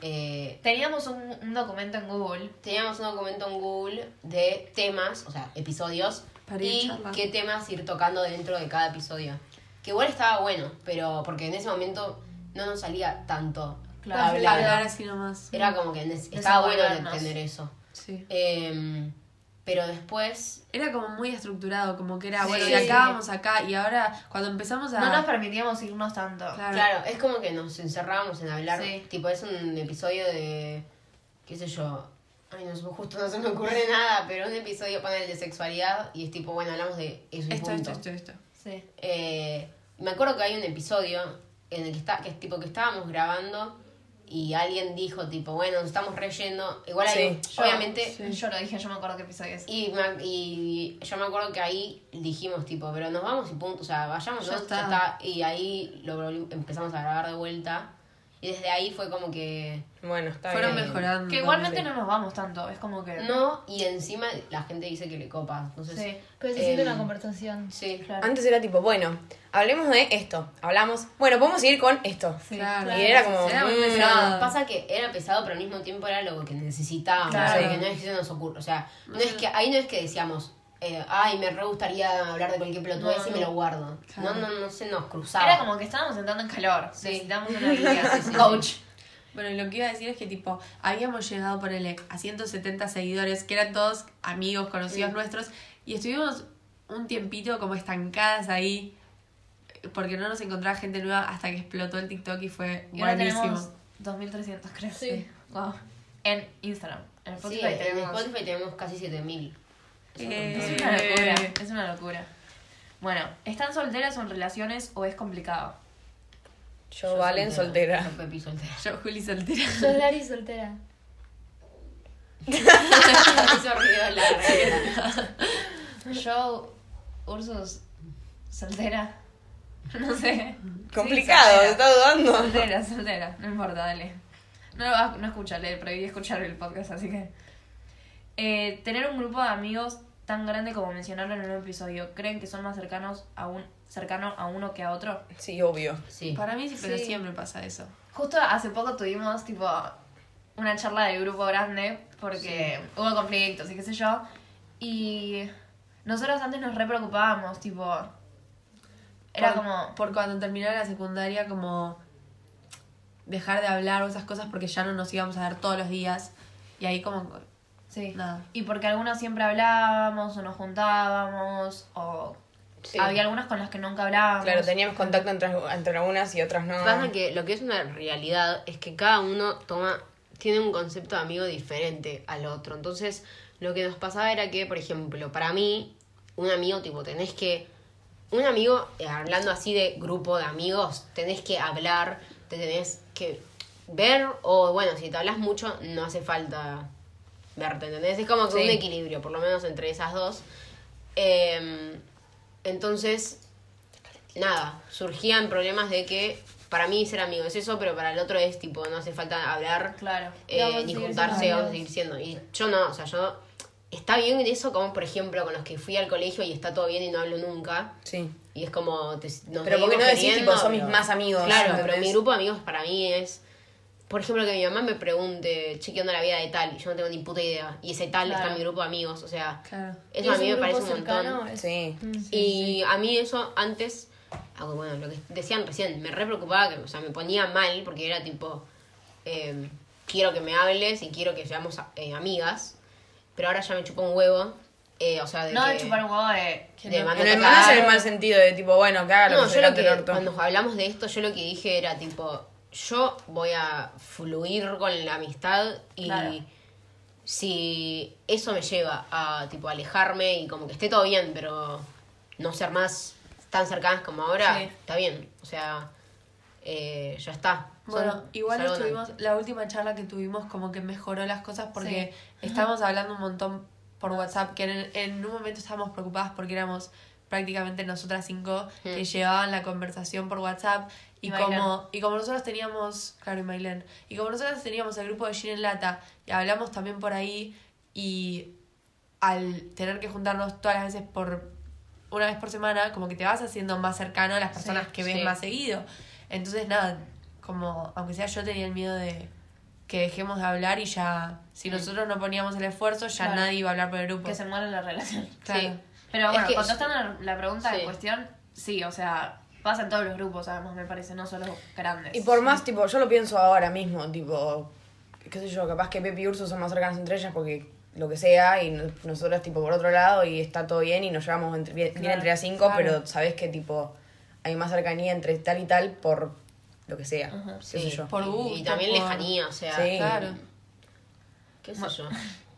S5: eh,
S4: Teníamos un, un documento en Google.
S5: teníamos un documento en Google de temas, o sea, episodios,
S2: Para
S5: y
S2: charlando.
S5: qué temas ir tocando dentro de cada episodio. Que igual estaba bueno, pero porque en ese momento no nos salía tanto
S4: Claro,
S5: hablar.
S2: Hablar así nomás.
S5: Era como que estaba bueno tener eso.
S2: Sí.
S5: Em, pero después
S2: Era como muy estructurado, como que era,
S5: Sí.
S2: bueno, y acá vamos acá, y ahora cuando empezamos a...
S4: No nos permitíamos irnos tanto.
S2: Claro.
S5: Claro, es como que nos encerrábamos en hablar.
S4: Sí.
S5: Tipo, es un episodio de. qué sé yo. Ay, no, justo no se me ocurre nada, pero un episodio para el de sexualidad y es tipo, bueno, hablamos de eso y
S2: Esto,
S5: punto.
S2: esto, esto, esto.
S4: Sí.
S5: Eh, me acuerdo que hay un episodio en el que está, que es tipo que estábamos grabando y alguien dijo, tipo, bueno, nos estamos reyendo. Igual
S1: Sí.
S4: Yo-
S5: obviamente.
S2: Sí.
S4: Yo lo dije, yo me acuerdo qué episodio es.
S5: Y, me- y yo me acuerdo que ahí dijimos, tipo, pero nos vamos y punto. O sea, vayamos,
S2: Ya está.
S5: Ya está. Y ahí lo empezamos a grabar de vuelta. Y desde ahí fue como que.
S1: Bueno, está
S2: Fueron
S1: bien.
S2: mejorando.
S4: Que igualmente no nos vamos tanto, es como que...
S5: No, y encima la gente dice que le copa. Entonces,
S4: Sí.
S3: Pero se
S5: Em,
S3: siente una conversación.
S5: sí.
S4: Claro.
S1: Antes era tipo, bueno, hablemos de esto. Hablamos, bueno, podemos seguir con esto.
S2: Claro.
S1: Y era como,
S2: Era muy
S1: mm,
S2: pesado.
S5: No, pasa que era pesado, pero al mismo tiempo era lo que necesitábamos.
S4: Claro.
S5: O sea, que no es que se nos ocurra. O sea, no es que, ahí no es que decíamos, eh, ay, me re gustaría hablar de cualquier pelotudez
S4: No,
S5: y me lo guardo.
S2: Claro.
S5: No, no, no se nos cruzaba.
S4: Era como que estábamos entrando en calor.
S5: Sí.
S4: Necesitamos *laughs* una guía, coach.
S2: Bueno, y lo que iba a decir es que, tipo, habíamos llegado, ponele, a 170 seguidores, que eran todos amigos, conocidos nuestros, y estuvimos un tiempito como estancadas ahí, porque no nos encontraba gente nueva hasta que explotó el TikTok y fue
S4: Y ahora
S2: buenísimo.
S4: tenemos 2300, creo.
S3: Sí.
S4: Wow. En Instagram. En
S5: Sí,
S4: Spotify
S5: en
S4: tenemos.
S5: Spotify tenemos casi 7000.
S2: Eh,
S4: Es una locura. Es una locura. Bueno, ¿están solteras o en relaciones o es complicado?
S1: Yo, Valen, soltera.
S5: Yo, Pepi, soltera.
S2: Yo, Juli, soltera.
S3: Sos Lari soltera.
S5: Hizo ruido la regla.
S4: Yo, Ursus, soltera. No sé.
S1: Complicado,
S4: Sí,
S1: está dudando.
S4: Soltera, soltera. No importa, dale. No, lo vas- no escucha, le prohibí escuchar el podcast, así que. Eh, tener un grupo de amigos tan grande como mencionaron en un episodio, ¿creen que son más cercanos a un cercano a uno que a otro?
S1: Sí, obvio.
S5: Sí.
S2: Para mí sí, pero
S3: Sí.
S2: siempre pasa eso.
S4: Justo hace poco tuvimos tipo una charla de grupo grande porque hubo conflictos y qué sé yo. Y nosotros antes nos re preocupábamos, tipo. Era
S2: Por-
S4: como.
S2: Por cuando terminara la secundaria, como dejar de hablar o esas cosas porque ya no nos íbamos a ver todos los días. Y ahí como...
S4: Sí.
S2: Nada.
S4: Y porque algunos siempre hablábamos o nos juntábamos o
S1: Sí.
S4: había algunas con las que nunca hablábamos.
S1: Claro, teníamos contacto entre, entre algunas y otras no.
S5: Pasa que lo que es una realidad es que cada uno toma, tiene un concepto de amigo diferente al otro. Entonces, lo que nos pasaba era que, por ejemplo, para mí, un amigo, tipo, tenés que. Un amigo, eh, hablando así de grupo de amigos, tenés que hablar, te tenés que ver, o bueno, si te hablas mucho, no hace falta verte, ¿entendés? Es como que
S1: Sí.
S5: un equilibrio, por lo menos entre esas dos. Em, entonces, nada, surgían problemas de que para mí ser amigo es eso, pero para el otro es tipo, no hace falta hablar,
S4: Claro.
S5: eh, ni juntarse, vamos a seguir siendo. Y yo no, o sea, yo. Está bien eso, como por ejemplo con los que fui al colegio y está todo bien y no hablo nunca.
S1: Sí.
S5: Y es como. te- nos
S1: Pero porque no decís, tipo, son mis más amigos,
S5: Claro,
S1: ¿entendés?
S5: pero mi grupo de amigos para mí es. Por ejemplo, que mi mamá me pregunte, che, ¿qué onda la vida de tal? Y yo no tengo ni puta idea. Y ese tal está en mi grupo de amigos. O sea,
S2: Claro.
S5: eso a
S3: ¿Es
S5: mí me parece un montón.
S3: cercano?
S1: Sí.
S3: Mm.
S5: Y a mí eso antes, ah, bueno, lo que decían recién, me re preocupaba, que, o sea, me ponía mal porque era tipo, eh, quiero que me hables y quiero que seamos eh, amigas, pero ahora ya me chupa un huevo, eh, o sea, de
S4: No
S5: que,
S4: de chupar un huevo de.
S5: de
S1: En
S5: mandarte
S1: el
S5: a
S1: mal es en el mal sentido de tipo, bueno, que haga lo
S5: No,
S1: que
S5: yo lo que, cuando hablamos de esto, yo lo que dije era tipo, yo voy a fluir con la amistad y
S4: Claro.
S5: si eso me lleva a tipo alejarme y como que esté todo bien, pero no ser más tan cercanas como ahora,
S2: Sí.
S5: está bien. O sea, eh, ya está. Son-
S2: Bueno, igual estuvimos, la última charla que tuvimos como que mejoró las cosas porque
S3: Sí.
S2: estábamos hablando un montón por WhatsApp, que en, en un momento estábamos preocupadas porque éramos prácticamente nosotras cinco que
S5: Mm.
S2: llevaban la conversación por WhatsApp y, como y como nosotros teníamos, claro, y y como nosotros teníamos el grupo de Gin en Lata y hablamos también por ahí y al tener que juntarnos todas las veces por una vez por semana, como que te vas haciendo más cercano a las personas que ves
S5: sí.
S2: más seguido. Entonces, nada, como, aunque sea yo tenía el miedo de que dejemos de hablar y ya, si nosotros no poníamos el esfuerzo, ya
S3: Claro.
S2: nadie iba a hablar por el grupo.
S4: Que se muera la relación.
S2: Claro.
S5: Sí.
S4: Pero
S5: Es
S4: bueno,
S5: que-
S4: contestando la, la pregunta
S5: Sí.
S4: en cuestión, sí, o sea, pasa en todos los grupos, además, me parece, no solo grandes.
S1: Y por más, tipo, yo lo pienso ahora mismo, tipo, qué sé yo, capaz que Pepe y Urso son más cercanas entre ellas porque lo que sea, y no- nosotras, tipo, por otro lado, y está todo bien, y nos llevamos entre, bien,
S4: Claro,
S1: entre las cinco,
S2: claro.
S1: pero sabes que, tipo, hay más cercanía entre tal y tal por lo que sea, qué sé
S5: Sí.
S1: yo.
S2: Por
S5: y,
S2: gusto,
S5: y también
S2: por-
S5: lejanía, o sea,
S1: Sí.
S2: Claro.
S5: qué sé yo. *laughs*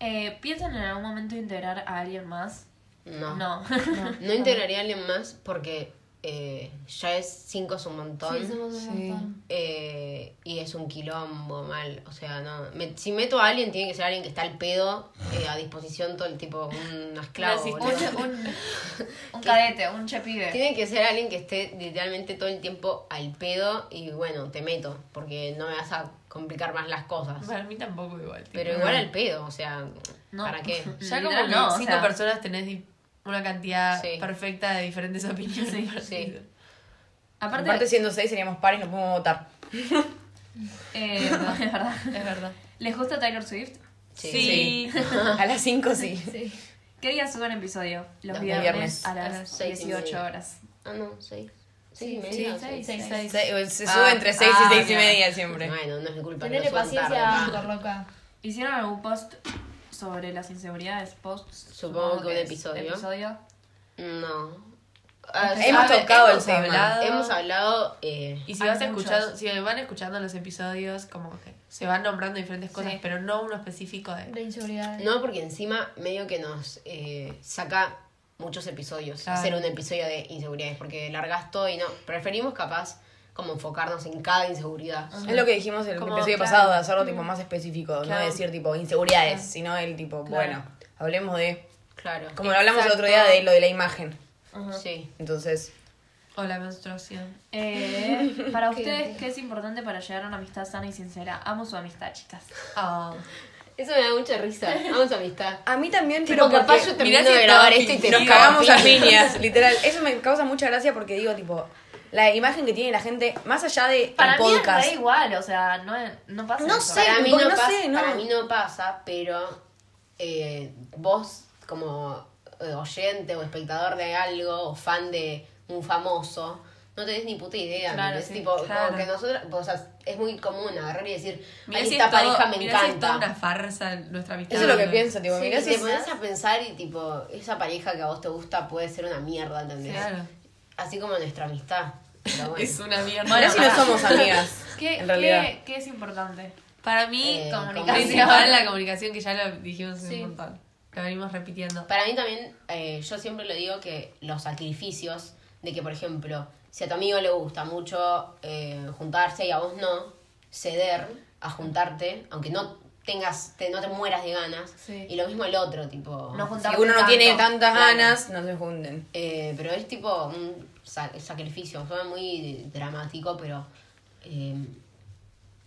S4: Eh, ¿Piensan en algún momento integrar a alguien más?
S5: No.
S4: No. *laughs*
S5: No integraría a alguien más porque eh, ya es cinco es un montón.
S3: Sí, somos un
S2: Sí.
S3: montón.
S5: eh, y es un quilombo mal. O sea, no. Me- si meto a alguien, tiene que ser alguien que está al pedo, eh, a disposición todo el tipo, un *laughs* esclavo.
S2: Un
S4: un, *laughs* un, un cadete, un che pibe.
S5: Tiene que ser alguien que esté literalmente todo el tiempo al pedo y bueno, te meto, porque no me vas a complicar más las cosas.
S2: Para mí tampoco igual.
S5: Pero igual al pedo, o sea, ¿para qué? *laughs*
S2: Ya como
S4: no,
S2: cinco personas tenés una cantidad perfecta de diferentes opiniones.
S4: Aparte,
S1: siendo seis seríamos pares, nos podemos votar. *laughs*
S4: eh, es verdad. *laughs*
S2: Es verdad.
S4: ¿Les gusta Taylor Swift?
S5: Sí.
S1: A las 5 sí.
S4: ¿Qué día suben episodio? Los, viernes, a las,
S2: a
S5: las 6,
S4: 18 horas.
S5: Ah, no, 6.
S3: Sí, sí, seis,
S5: Seis.
S3: seis.
S1: Se, se
S2: Ah,
S1: sube entre seis
S2: ah,
S1: y seis y
S2: ya.
S1: media siempre.
S5: Bueno, no es mi culpa.
S3: Tenele paciencia,
S5: tarde,
S3: Anchor, loca.
S4: ¿Hicieron algún post sobre las inseguridades? ¿Posts?
S5: Supongo que un episodio.
S4: episodio.
S5: No. Ah,
S1: Hemos
S5: sabe-
S1: tocado el
S2: hemos
S1: tema.
S2: hablado.
S5: Hemos hablado. Eh,
S2: Y si vas
S4: muchos.
S2: escuchando, si van escuchando los episodios, como que se van nombrando diferentes cosas,
S4: Sí.
S2: pero no uno específico de.
S3: De inseguridad.
S5: no, porque encima medio que nos eh, saca muchos episodios.
S2: Claro.
S5: Hacer un episodio de inseguridades. Porque largas todo y no. Preferimos capaz como enfocarnos en cada inseguridad.
S1: Es lo que dijimos el
S2: Como,
S1: episodio
S2: claro.
S1: pasado, de hacerlo tipo más específico,
S2: Claro.
S1: no decir tipo inseguridades, sino el tipo,
S2: Claro.
S1: bueno, hablemos de,
S5: Claro.
S1: como lo hablamos el otro día
S2: Exacto.
S1: de lo de la imagen.
S5: Sí.
S1: Entonces,
S2: O la menstruación.
S4: Eh, *laughs* para ustedes, ¿qué es importante para llegar a una amistad sana y sincera? Amo su amistad, chicas.
S2: Ah.
S5: Eso me da mucha risa. Vamos a amistad.
S1: a mí también,
S5: Tipo,
S1: pero
S5: capaz
S1: porque
S5: yo termino de grabar esto y te
S1: nos cagamos a
S5: "Piña".
S1: piñas, literal. Eso me causa mucha gracia porque digo, tipo, la imagen que tiene la gente, más allá de
S4: Para
S1: el
S4: mí
S1: podcast.
S4: es re igual, o sea, no, no pasa
S1: No
S4: eso.
S1: sé.
S5: Para mí no pasa,
S1: sé, no.
S5: para mí no pasa, pero eh, vos como eh, oyente o espectador de algo o fan de un famoso, no tenés ni puta idea.
S4: Claro, sí,
S5: tipo,
S2: claro.
S5: como que nosotros, o sea, es muy común agarrar y decir,
S2: Mirá
S5: "Ay,
S2: si
S5: esta
S2: es todo-
S5: pareja me
S2: mirá si es toda
S5: encanta.
S2: una farsa nuestra amistad.
S1: Eso es lo que pienso, tipo,
S5: Sí,
S1: mirá si
S5: te
S1: es-
S5: pones a pensar y tipo, esa pareja que a vos te gusta puede ser una mierda, ¿entendés?
S2: Claro.
S5: Así como nuestra amistad. Pero *laughs* bueno.
S2: Es una mierda.
S1: mirá si no somos amigas, *laughs*
S4: ¿Qué,
S1: en realidad.
S4: qué, qué es importante?
S2: Para mí,
S5: Eh,
S4: comunicación.
S2: principal la comunicación, que ya lo dijimos
S4: Sí.
S2: un montón. Lo venimos repitiendo.
S5: Para mí también, eh, yo siempre le digo que los sacrificios de que, por ejemplo, si a tu amigo le gusta mucho eh, juntarse y a vos no, ceder a juntarte, aunque no tengas, te, no te mueras de ganas.
S4: Sí.
S5: Y lo mismo el otro, tipo...
S4: No
S1: Si uno no
S4: tanto.
S1: tiene tantas
S5: Claro.
S1: ganas, no se junten.
S5: Eh, pero es tipo un sa- sacrificio, suena muy dramático, pero eh,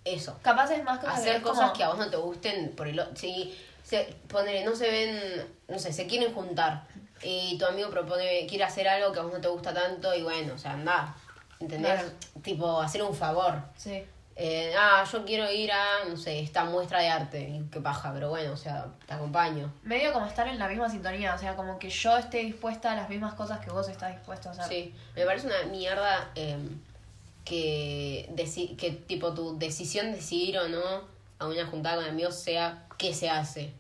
S5: eso.
S4: Capaz es más como
S5: hacer
S4: como-
S5: cosas que a vos no te gusten por el si se ponele, no se ven no sé se quieren juntar y tu amigo propone quiere hacer algo que a vos no te gusta tanto y bueno o sea anda ¿entendés?
S4: Claro.
S5: tipo hacer un favor
S4: Sí.
S5: Eh, ah yo quiero ir a no sé esta muestra de arte y qué paja pero bueno o sea te acompaño
S4: Medio como estar en la misma sintonía, o sea, como que yo esté dispuesta a las mismas cosas que vos estás dispuesto a hacer.
S5: sí me parece una mierda eh, que deci- que tipo tu decisión de decidir o no a una juntada con amigos sea qué se hace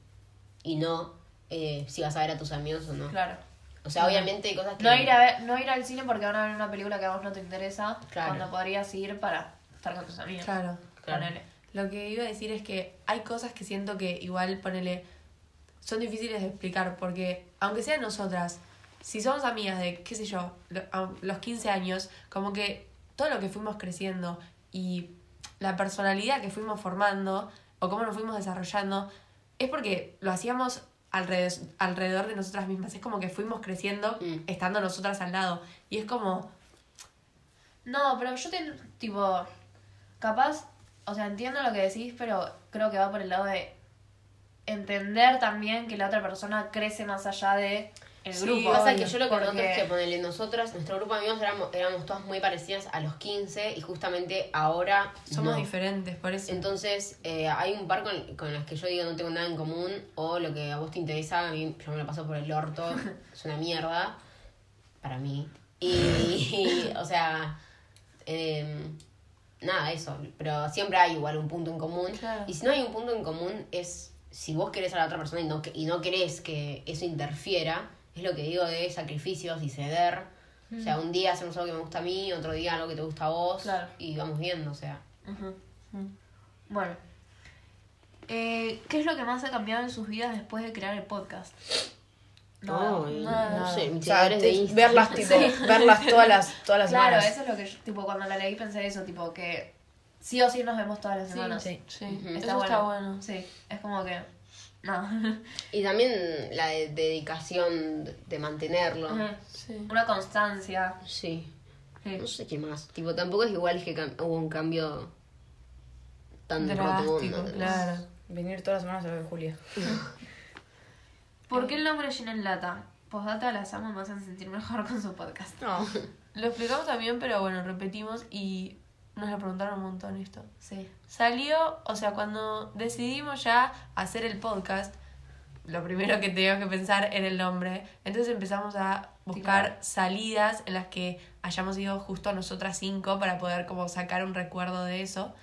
S5: y no eh, si vas a ver a tus amigos o no.
S4: Claro.
S5: O sea, obviamente hay cosas que...
S4: No ir, a ver, no ir al cine porque van a ver una película que a vos no te interesa,
S5: Claro.
S4: cuando podrías ir para estar con tus amigos.
S2: Claro.
S5: Claro.
S4: Ponele.
S2: Lo que iba a decir es que hay cosas que siento que igual, ponele, son difíciles de explicar porque, aunque sean nosotras, si somos amigas de, qué sé yo, los 15 años, como que todo lo que fuimos creciendo y la personalidad que fuimos formando o cómo nos fuimos desarrollando, es porque lo hacíamos alrededor, alrededor de nosotras mismas. Es como que fuimos creciendo
S5: Mm.
S2: estando nosotras al lado. Y es como,
S4: No, pero yo te, tipo, capaz, o sea, entiendo lo que decís, pero creo que va por el lado de entender también que la otra persona crece más allá de el
S2: Sí,
S4: grupo.
S5: Pasa que yo lo que
S4: Porque-
S5: noto es que ponele nosotras, nuestro grupo de amigos éramos, éramos todas muy parecidas a los 15 y justamente ahora
S2: somos
S5: no.
S2: diferentes, por eso.
S5: Entonces, eh, hay un par con, con las que yo digo no tengo nada en común o lo que a vos te interesa, a mí yo me lo paso por el orto, *laughs* es una mierda para mí. Y, o sea, em, nada, eso, pero siempre hay igual un punto en común.
S2: Claro.
S5: Y si no hay un punto en común es si vos querés a la otra persona y no, y no querés que eso interfiera, es lo que digo de sacrificios y ceder. O sea, un día hacemos algo que me gusta a mí, otro día algo que te gusta a vos
S4: Claro.
S5: y vamos viendo, o sea.
S4: Ujú. Bueno. Eh, ¿Qué es lo que más ha cambiado en sus vidas después de crear el podcast?
S5: No, eh,
S4: nada.
S5: no sé,
S1: O sea,
S5: de Instagram.
S1: verlas, tipo, verlas todas las, todas las
S4: Claro,
S1: semanas.
S4: eso es lo que yo, tipo, cuando la leí pensé eso, tipo, que sí o sí nos vemos todas las semanas.
S1: sí.
S2: Sí,
S5: Ujú.
S2: eso está bueno.
S4: Sí, es como que, no. *laughs*
S5: Y también la de- dedicación de- mantenerlo.
S2: Sí.
S4: Una constancia.
S5: Sí.
S4: Sí.
S5: No sé qué más. Tipo, tampoco es igual que cam- hubo un cambio tan
S2: Drástico,
S5: rotundo.
S2: claro.
S1: Venir todas las semanas a de Julia. *laughs*
S4: ¿Por qué el nombre Gin en Lata? Postdata las amo me hacen sentir mejor con su podcast.
S1: No. *laughs*
S2: Lo explicamos también, pero bueno, repetimos y nos lo preguntaron un montón esto.
S4: Sí.
S2: Salió, o sea, cuando decidimos ya hacer el podcast, lo primero que teníamos que pensar era el nombre. Entonces empezamos a buscar
S4: Claro.
S2: salidas en las que hayamos ido justo nosotras cinco para poder como sacar un recuerdo de eso.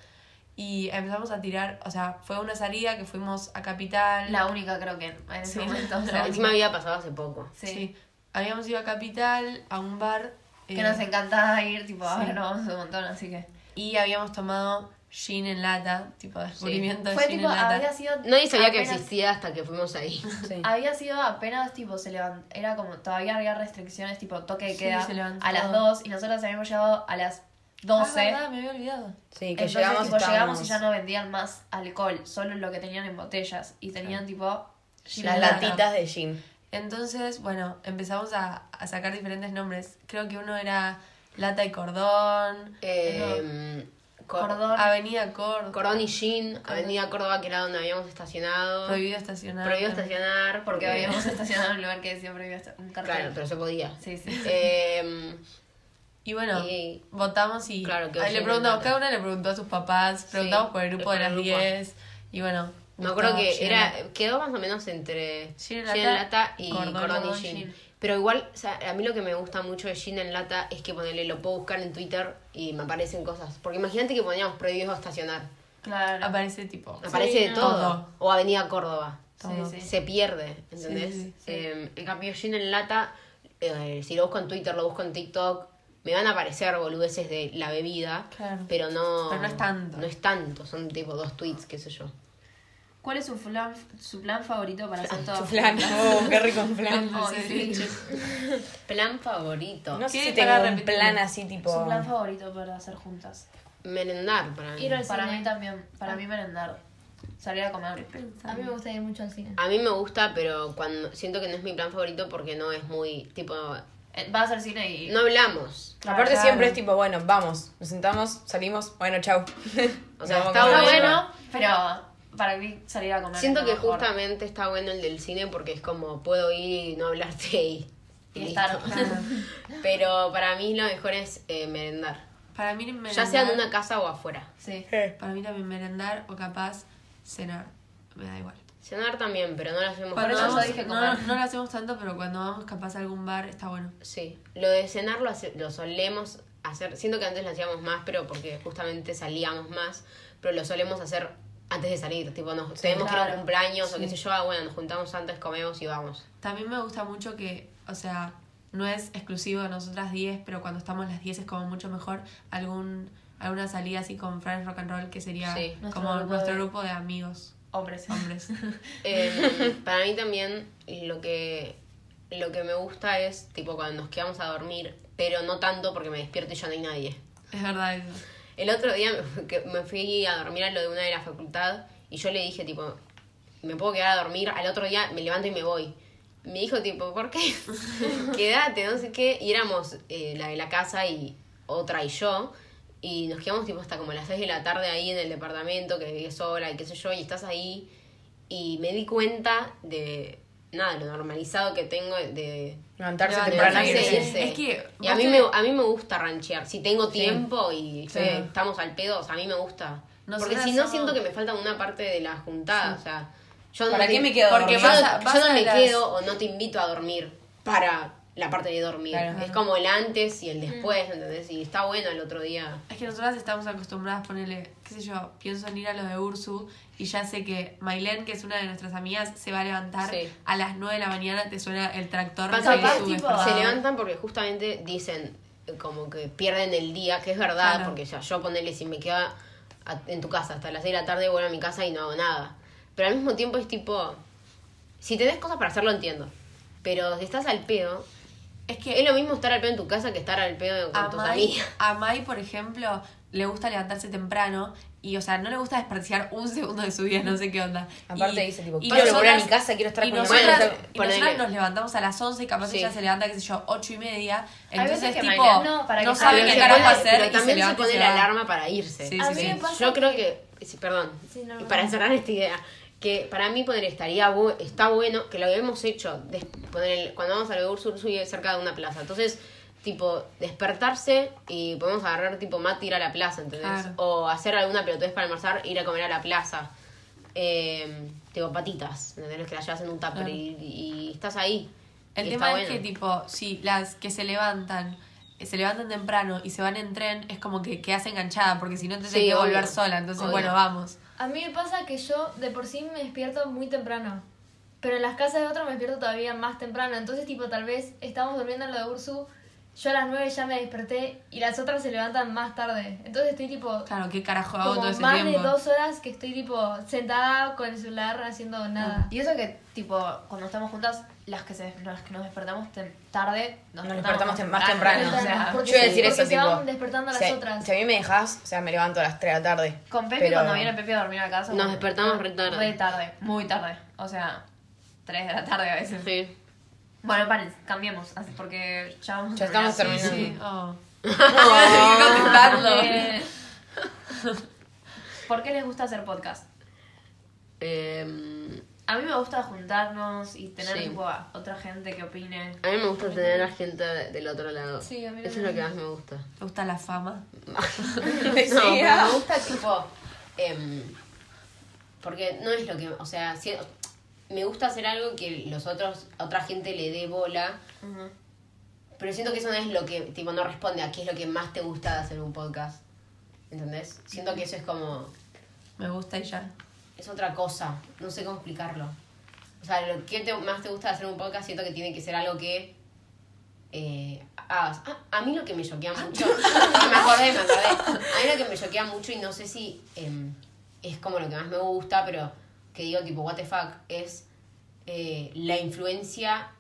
S2: Y empezamos a tirar, o sea, fue una salida que fuimos a Capital.
S4: La única creo que en ese
S2: Sí.
S4: momento. *laughs* o sea,
S5: Encima había pasado hace poco.
S4: sí.
S2: Sí. Habíamos ido a Capital, a un bar.
S4: Que
S2: eh,
S4: nos encantaba ir, tipo, ahora nos vamos un montón, así que.
S2: Y habíamos tomado gin en lata, tipo descubrimiento
S4: Fue
S2: de gin
S4: tipo,
S2: en lata.
S4: había sido.
S5: Nadie sabía que
S4: apenas-
S5: existía hasta que fuimos ahí. *laughs*
S1: Sí.
S4: Había sido apenas, tipo, se levantó. Era como, todavía había restricciones, tipo, toque de
S2: Sí,
S4: queda
S2: levantó
S4: a las
S2: todo.
S4: 2 y nosotros habíamos llegado a las
S2: Ah,
S4: 12.
S2: verdad, me había olvidado.
S1: Sí, que
S4: Entonces,
S1: llegamos,
S4: tipo,
S1: estábamos-
S4: llegamos y ya no vendían más alcohol, solo lo que tenían en botellas. Y tenían, tipo, gin
S1: Las
S4: en lata.
S1: latitas de gin.
S2: Entonces, bueno, empezamos a, a sacar diferentes nombres. Creo que uno era Lata y Cordón,
S5: Eh, Cor-
S4: Cordón.
S2: Avenida Cordón,
S5: Cordón y Gin, Avenida Córdoba, que era donde habíamos estacionado.
S2: Prohibido estacionar.
S5: Prohibido estacionar
S4: Porque habíamos *laughs* estacionado en un lugar que decía prohibido esta- un cartel.
S5: Claro, pero se podía.
S4: Sí, sí. *laughs*
S5: Eh,
S2: Y bueno,
S5: Y-
S2: votamos y
S5: Claro,
S2: le preguntamos, cada una le preguntó a sus papás, preguntamos
S5: Sí,
S2: por el grupo de las
S5: grupo.
S2: 10 y bueno.
S5: me acuerdo que era quedó más o menos entre
S2: lata,
S5: lata y
S2: cordón,
S5: y gin. Pero igual, o sea, a mí lo que me gusta mucho de gin en lata es que ponerle, lo puedo buscar en Twitter y me aparecen cosas. Porque imagínate que poníamos prohibido estacionar.
S4: Claro.
S2: Aparece tipo.
S5: Aparece de
S2: no.
S5: todo.
S2: Todo.
S5: O Avenida Córdoba.
S2: Todo.
S4: Sí, sí.
S5: Se pierde, ¿entendés?
S2: Sí, sí,
S4: sí.
S5: Eh, en cambio, gin en lata, eh, si lo busco en Twitter, lo busco en TikTok, me van a aparecer boludeces de la bebida.
S2: Claro.
S5: Pero no.
S2: Pero no es tanto.
S5: No es tanto, son tipo dos tweets, qué sé yo.
S4: ¿Cuál es su plan, su plan favorito para hacer todo?
S1: Su flan. *laughs* Oh, qué rico un flan.
S4: Ay, sí.
S5: Plan favorito.
S1: No sé
S2: ¿Qué
S1: si
S2: para
S1: tengo un
S2: repetir?
S1: plan así tipo.
S4: Su plan favorito para hacer juntas.
S5: Merendar para mí.
S3: Ir al
S4: Para
S3: cine.
S4: mí también, para mí merendar. Salir a comer.
S3: A mí me gusta ir mucho al cine.
S5: A mí me gusta, pero cuando siento que no es mi plan favorito porque no es muy tipo
S4: Eh, Vas al cine y.
S5: no hablamos.
S1: Aparte
S2: Claro.
S1: siempre es tipo, bueno, vamos, nos sentamos, salimos, bueno, chau.
S5: O sea, *laughs* está
S4: bueno, pero para mí salir a comer.
S5: Siento que
S4: mejor.
S5: justamente está bueno el del cine porque es como puedo ir y no hablarte y,
S4: estar. *laughs*
S5: Pero para mí lo mejor es eh, merendar.
S2: Para mí merendar.
S5: Ya sea en una casa o afuera.
S4: Sí.
S2: Para mí también merendar o capaz cenar. Me da igual.
S5: Cenar también, pero no lo hacemos
S4: dije
S2: no, no lo hacemos tanto, pero cuando vamos capaz a algún bar está bueno.
S5: Sí, lo de cenar lo, hace- lo solemos hacer, siento que antes lo hacíamos más, pero porque justamente salíamos más, pero lo solemos hacer antes de salir, tipo, nos tenemos que ir a
S4: claro.
S5: un cumpleaños o qué sé yo, ah, bueno, nos juntamos antes, comemos y vamos.
S2: También me gusta mucho que, o sea, no es exclusivo de nosotras 10, pero cuando estamos las 10 es como mucho mejor algún alguna salida así con Friends Rock and Roll que sería
S5: Sí.
S4: Nuestro
S2: como
S4: grupo
S2: nuestro
S4: de-
S2: grupo de amigos
S4: Hombres.
S2: hombres. *laughs*
S5: Eh, para mí también lo que lo que me gusta es, tipo, cuando nos quedamos a dormir, pero no tanto porque me despierto y ya no hay nadie.
S2: Es verdad eso.
S5: El otro día me, fui a dormir a lo de una de la facultad y yo le dije, tipo, me puedo quedar a dormir, al otro día me levanto y me voy. Me dijo, tipo, ¿por qué? *laughs* Quédate, no sé qué. Y éramos eh, la de la casa y otra y yo. Y nos quedamos, tipo, hasta como las 6 de la tarde ahí en el departamento, que viví sola y qué sé yo, y estás ahí. Y me di cuenta de, nada, lo normalizado que tengo de
S1: Levantarse temprano y irse.
S2: Es que
S5: y a mí,
S2: te-
S5: me, a mí me gusta ranchear. Si tengo tiempo y
S1: Sí.
S5: eh, estamos al pedo, o sea, a mí me gusta. Porque si no,
S2: somos-
S5: siento que me falta una parte de la juntada. O sea, yo
S1: ¿Para
S5: no
S1: qué
S5: te-
S1: me quedo
S2: porque
S5: Yo,
S1: dormida?
S2: vas a-
S5: no-
S2: vas
S5: yo no
S2: a
S5: me
S2: las-
S5: quedo o no te invito a dormir para la parte de dormir.
S1: Claro.
S5: Es como el antes y el después, ¿entendés? Y está bueno el otro día.
S2: Es que nosotras estamos acostumbradas a ponerle, qué sé yo, pienso en ir a lo de Ursu y ya sé que Mailen, que es una de nuestras amigas, se va a levantar
S5: Sí.
S2: a las 9 de la mañana, te suena el tractor
S5: Pasa que
S3: tipo,
S5: se levantan porque justamente dicen como que pierden el día, que es verdad,
S2: Claro.
S5: porque ya yo ponerle si me quedo a- en tu casa hasta las 6 de la tarde, vuelvo a mi casa y no hago nada. Pero al mismo tiempo es tipo, si tenés cosas para hacer lo entiendo, pero si estás al pedo,
S2: Es que
S5: es lo mismo estar al pedo en tu casa que estar al pedo con
S2: a
S5: tus amigas. *laughs*
S2: a Mai, por ejemplo, le gusta levantarse temprano y, o sea, no le gusta desperdiciar un segundo de su día, no sé qué onda.
S1: Aparte
S2: Y-
S1: dice, tipo,
S2: y
S1: quiero volver a
S2: nosotras-
S1: mi casa, quiero estar
S2: y
S1: con mi
S2: nosotras,
S1: madre.
S2: y nosotras nos levantamos a las 11 y capaz
S5: Sí.
S2: ella se levanta, qué sé yo, 8 y media. Entonces, tipo,
S3: no, para que
S2: sabe qué
S5: se
S2: carajo hacer
S5: pero
S2: y se
S5: también se
S2: y
S5: pone
S2: se
S5: la alarma para irse.
S2: Sí,
S3: A
S2: sí,
S3: mí
S2: sí.
S3: me pasa
S5: Yo creo
S3: que-
S5: sí, perdón,
S3: Sí, no, no.
S5: para cerrar esta idea, que para mí poner estaría bu- está bueno, que lo hemos hecho, des- poner el- cuando vamos a lo de Ursu, Ursu vive cerca de una plaza, entonces, tipo, despertarse y podemos agarrar, tipo, Mati ir a la plaza, ¿entendés?
S2: Claro.
S5: O hacer alguna pelotudez para almorzar, ir a comer a la plaza. Eh, tipo, patitas, ¿entendés? Que las llevas en un tupper
S2: Claro.
S5: y, y estás ahí.
S2: El
S5: y
S2: tema es
S5: bueno.
S2: que, tipo, si las que se levantan, se levantan temprano y se van en tren, es como que quedas enganchada, porque si no te
S5: Sí,
S2: que volver sola. Entonces,
S5: Obvio.
S2: bueno, vamos.
S3: A mí me pasa que yo de por sí me despierto muy temprano. Pero en las casas de otros me despierto todavía más temprano. Entonces, tipo, tal vez estamos durmiendo en lo de Ursu. Yo a las 9 ya me desperté y las otras se levantan más tarde. Entonces estoy tipo
S2: Claro, ¿qué carajo hago todo ese
S3: más
S2: tiempo?
S3: de dos horas que estoy tipo sentada con el celular haciendo nada.
S4: Y eso que, tipo, cuando estamos juntas, las que, se, las que nos despertamos tem- tarde, nos,
S1: Nos despertamos tem- más temprano.
S3: Temprano,
S4: O sea,
S3: porque
S1: Yo iba a decir
S3: porque
S1: eso,
S3: se
S1: tipo.
S3: van despertando las
S1: si,
S3: otras.
S1: si a mí me dejas, o sea, me levanto a las 3 de la tarde.
S4: Con Pepi,
S1: Pero-
S4: cuando viene Pepi a dormir a casa,
S5: Nos despertamos re tarde.
S4: Re tarde, muy tarde. O sea, 3 de la tarde a veces.
S5: Sí.
S4: Bueno, paren, cambiemos, así- porque ya vamos a
S1: Ya estamos
S4: terminar.
S1: terminando.
S2: Sí, oh. *laughs* Contestarlo.
S4: Eh, ¿Por qué les gusta hacer podcast?
S5: Eh,
S4: A mí me gusta juntarnos y tener
S5: Sí.
S4: tipo, a otra gente que opine.
S5: a mí me gusta tener a gente de- del otro lado.
S3: Sí, a mí
S5: Eso es lo que más me gusta.
S2: ¿Te gusta la fama? *laughs*
S5: No, *laughs* pero me gusta tipo. em, porque no es lo que. O sea, si- me gusta hacer algo que los otros, otra gente le dé bola. Pero siento que eso no es lo que, tipo, no responde a qué es lo que más te gusta de hacer un podcast. ¿Entendés? Siento que eso es como.
S2: Me gusta y ya.
S5: Es otra cosa. No sé cómo explicarlo. O sea, lo que te- más te gusta de hacer un podcast, siento que tiene que ser algo que. Eh, hagas. Ah, a mí lo que me choquea mucho. *laughs* me acordé, me acordé. A mí lo que me choquea mucho, y no sé si em, es como lo que más me gusta, pero que digo, tipo, what the fuck, es eh, la influencia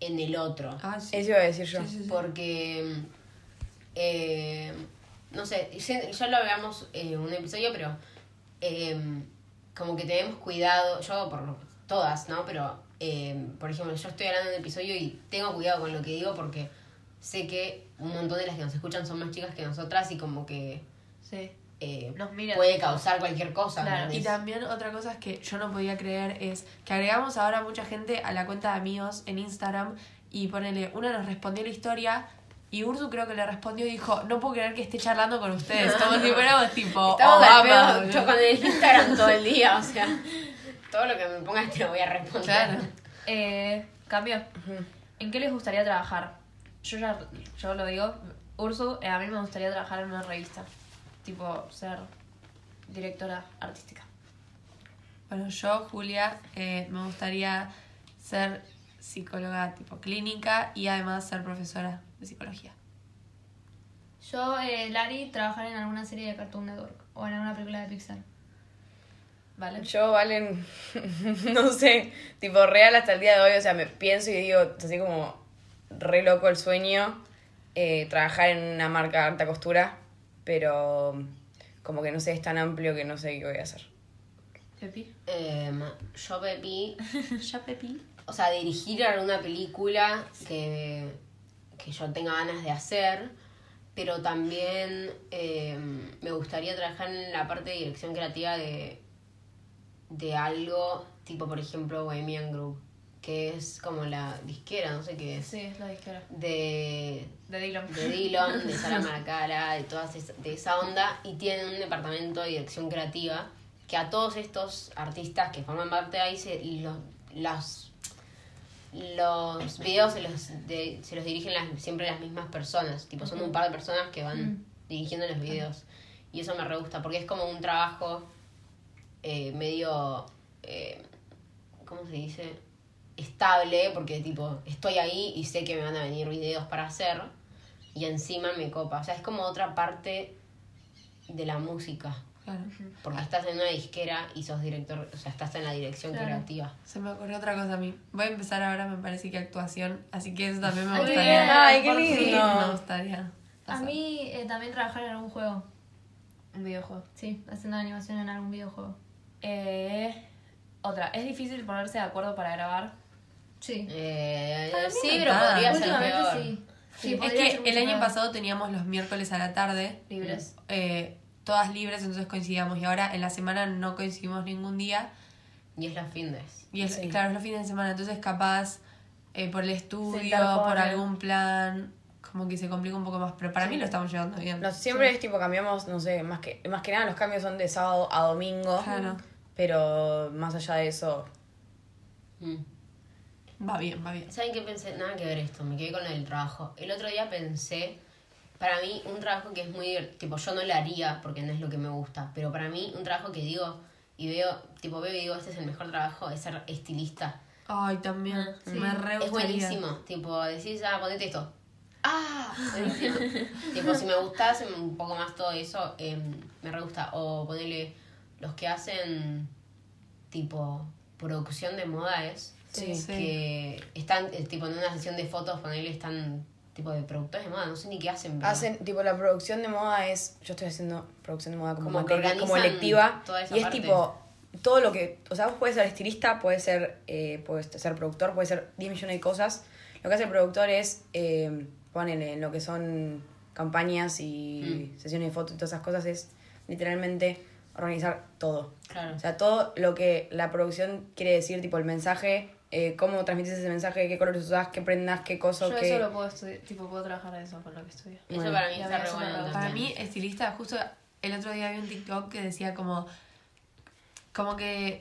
S5: en el otro.
S2: Ah, sí.
S1: Eso iba a decir yo.
S2: Sí, sí, sí.
S5: Porque, eh, no sé, ya ya lo hablamos en un episodio, pero eh, como que tenemos cuidado, yo por todas, ¿no? Pero, eh, por ejemplo, yo estoy hablando de un episodio y tengo cuidado con lo que digo porque sé que un montón de las que nos escuchan son más chicas que nosotras y como que
S4: Sí.
S5: Eh,
S4: Nos
S5: puede causar cualquier cosa.
S4: Claro.
S2: Y también otra cosa es que yo no podía creer es que agregamos ahora mucha gente a la cuenta de amigos en Instagram y ponele, una nos respondió la historia y Ursu creo que le respondió y dijo, no puedo creer que esté charlando con ustedes. *laughs* Como si fuéramos tipo
S5: Estamos al
S2: Obama,
S5: pedo, yo con el Instagram todo el día, o sea, todo lo que me pongas te lo voy a responder.
S2: Claro. *laughs*
S4: Eh, cambio. ¿En qué les gustaría trabajar? Yo ya yo lo digo. Ursu, eh, a mí me gustaría trabajar en una revista. Tipo, ser directora artística.
S2: Bueno, yo, Julia, eh, me gustaría ser psicóloga tipo clínica y además ser profesora de psicología.
S3: Yo, eh, Lari, trabajar en alguna serie de Cartoon Network o en alguna película de Pixar.
S4: ¿Vale?
S1: Yo, Valen, *laughs* no sé, tipo real hasta el día de hoy, o sea, me pienso y digo, así como re loco el sueño, eh, trabajar en una marca de alta costura, pero como que no sé, es tan amplio que no sé qué voy a hacer.
S2: Pepi.
S5: Em, yo, Pepi, *laughs*
S2: Ya, Pepi.
S5: o sea, dirigir alguna película que, que yo tenga ganas de hacer, pero también eh, me gustaría trabajar en la parte de dirección creativa de, de algo, tipo por ejemplo Bohemian Group, que es como la disquera, no sé qué es,
S4: Sí, es la disquera.
S5: de,
S4: De Dylan.
S5: de Dylan, de Sara Maracara, de todas esa, de esa onda, y tienen un departamento de dirección creativa que a todos estos artistas que forman parte de ahí se, los, las, los videos se los, de- se los dirigen las, siempre las mismas personas, tipo son un par de personas que van dirigiendo los videos, y eso me re gusta, porque es como un trabajo eh, medio, eh, ¿cómo se dice? Estable, porque tipo, estoy ahí y sé que me van a venir videos para hacer y encima me copa. O sea, es como otra parte de la música.
S2: Claro.
S5: Porque estás en una disquera y sos director, o sea, estás en la dirección
S3: Claro.
S5: creativa.
S2: Se me ocurrió otra cosa a mí. Voy a empezar ahora, me parece que actuación. Así que eso también me
S3: bien.
S2: gustaría.
S1: Ay, qué lindo.
S2: Me gustaría.
S3: A mí eh, también trabajar en algún juego.
S4: Un videojuego.
S3: Sí, haciendo animación en algún videojuego.
S4: Eh, otra. ¿Es difícil ponerse de acuerdo para grabar?
S3: Sí.
S5: Eh, sí, pero podría ser
S3: Últimamente
S5: peor.
S3: sí. Sí,
S2: es que el año pasado teníamos los miércoles a la tarde.
S4: Libres.
S2: eh, todas libres, entonces coincidíamos. Y ahora en la semana no coincidimos ningún día.
S5: Y es las findes.
S2: Y es,
S1: Sí.
S2: claro, es los fines de semana. Entonces, capaz eh, por el estudio, por algún plan, como que se complica un poco más. Pero para mí lo estamos llevando bien.
S1: No, siempre es tipo cambiamos, no sé, más que, más que nada los cambios son de sábado a domingo,
S2: Claro.
S1: pero más allá de eso,
S5: Mm.
S2: Va bien, va bien.
S5: ¿Saben qué pensé? Nada que ver esto, me quedé con el trabajo. El otro día pensé, para mí, un trabajo que es muy tipo, yo no lo haría porque no es lo que me gusta, pero para mí, un trabajo que digo y veo, tipo, veo y digo, este es el mejor trabajo, es ser estilista.
S2: Ay, también. Me re
S5: Es buenísimo, tipo, decís, ah, ponete esto. ¡Ah! *laughs* Buenísimo. tipo, si me gustase un poco más todo eso, eh, me re gusta. O ponerle los que hacen, tipo, producción de moda es.
S1: Sí.
S2: Sí.
S5: Que están, eh, tipo, en una sesión de fotos, ponerle están, tipo, de productores de moda, no sé ni qué hacen. pero-
S1: hacen, tipo la producción de moda es, yo estoy haciendo producción de moda como,
S5: Como que
S1: materia, como electiva,
S5: toda esa
S1: y es
S5: parte.
S1: tipo, todo lo que, o sea, vos puedes ser estilista, puedes ser, eh, puedes ser productor, puedes ser 10 millones de cosas, lo que hace el productor es, eh, ponele, en lo que son campañas y
S5: Mm.
S1: sesiones de fotos y todas esas cosas, es literalmente organizar todo.
S5: Claro.
S1: O sea, todo lo que la producción quiere decir, tipo el mensaje, eh, cómo transmites ese mensaje, qué colores usás, qué prendas, qué cosas,
S4: Yo
S1: qué...
S4: eso lo puedo estudiar, tipo, puedo trabajar de eso con lo que estudio.
S5: Eso para mí está re bueno.
S2: Para mí, estilista, justo el otro día vi un TikTok que decía como. Como que.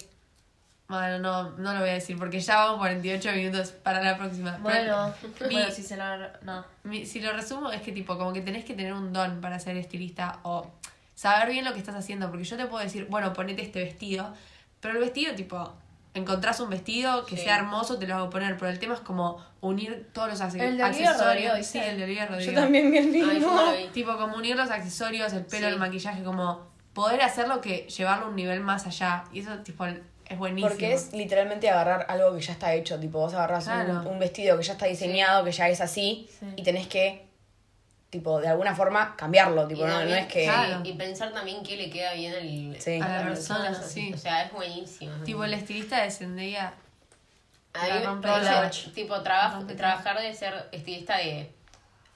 S2: Bueno, no, no lo voy a decir porque ya vamos 48 minutos para la próxima. Pero
S4: Bueno, *laughs*
S2: mi-
S4: bueno, si se la... No.
S2: mi- si lo resumo, es que tipo, como que tenés que tener un don para ser estilista o saber bien lo que estás haciendo. Porque yo te puedo decir, bueno, ponete este vestido. Pero el vestido, tipo, encontrás un vestido que
S5: Sí.
S2: sea hermoso, te lo hago poner. Pero el tema es como unir todos los
S4: El de
S2: accesorios.
S4: Rodrigo,
S2: sí, el de Olivia Rodrigo.
S1: Yo también vi el mismo.
S2: Tipo, como unir los accesorios, el pelo,
S5: Sí.
S2: el maquillaje, como poder hacerlo que llevarlo a un nivel más allá. Y eso, tipo, es buenísimo.
S1: Porque es literalmente agarrar algo que ya está hecho. Tipo, vos agarrás un-
S2: Claro.
S1: un, vestido que ya está diseñado, que ya es así,
S4: Sí.
S1: y tenés que, tipo, de alguna forma cambiarlo. Tipo, no, no es que.
S2: Claro.
S5: Y pensar también qué le queda bien al,
S1: Sí.
S2: A la persona,
S5: o
S2: sí.
S5: O sea, es buenísimo.
S2: Tipo, el estilista de Zendaya.
S5: A mí
S2: la
S5: yo, tipo, trabajo,
S2: Rompe
S5: trabajar de ser estilista de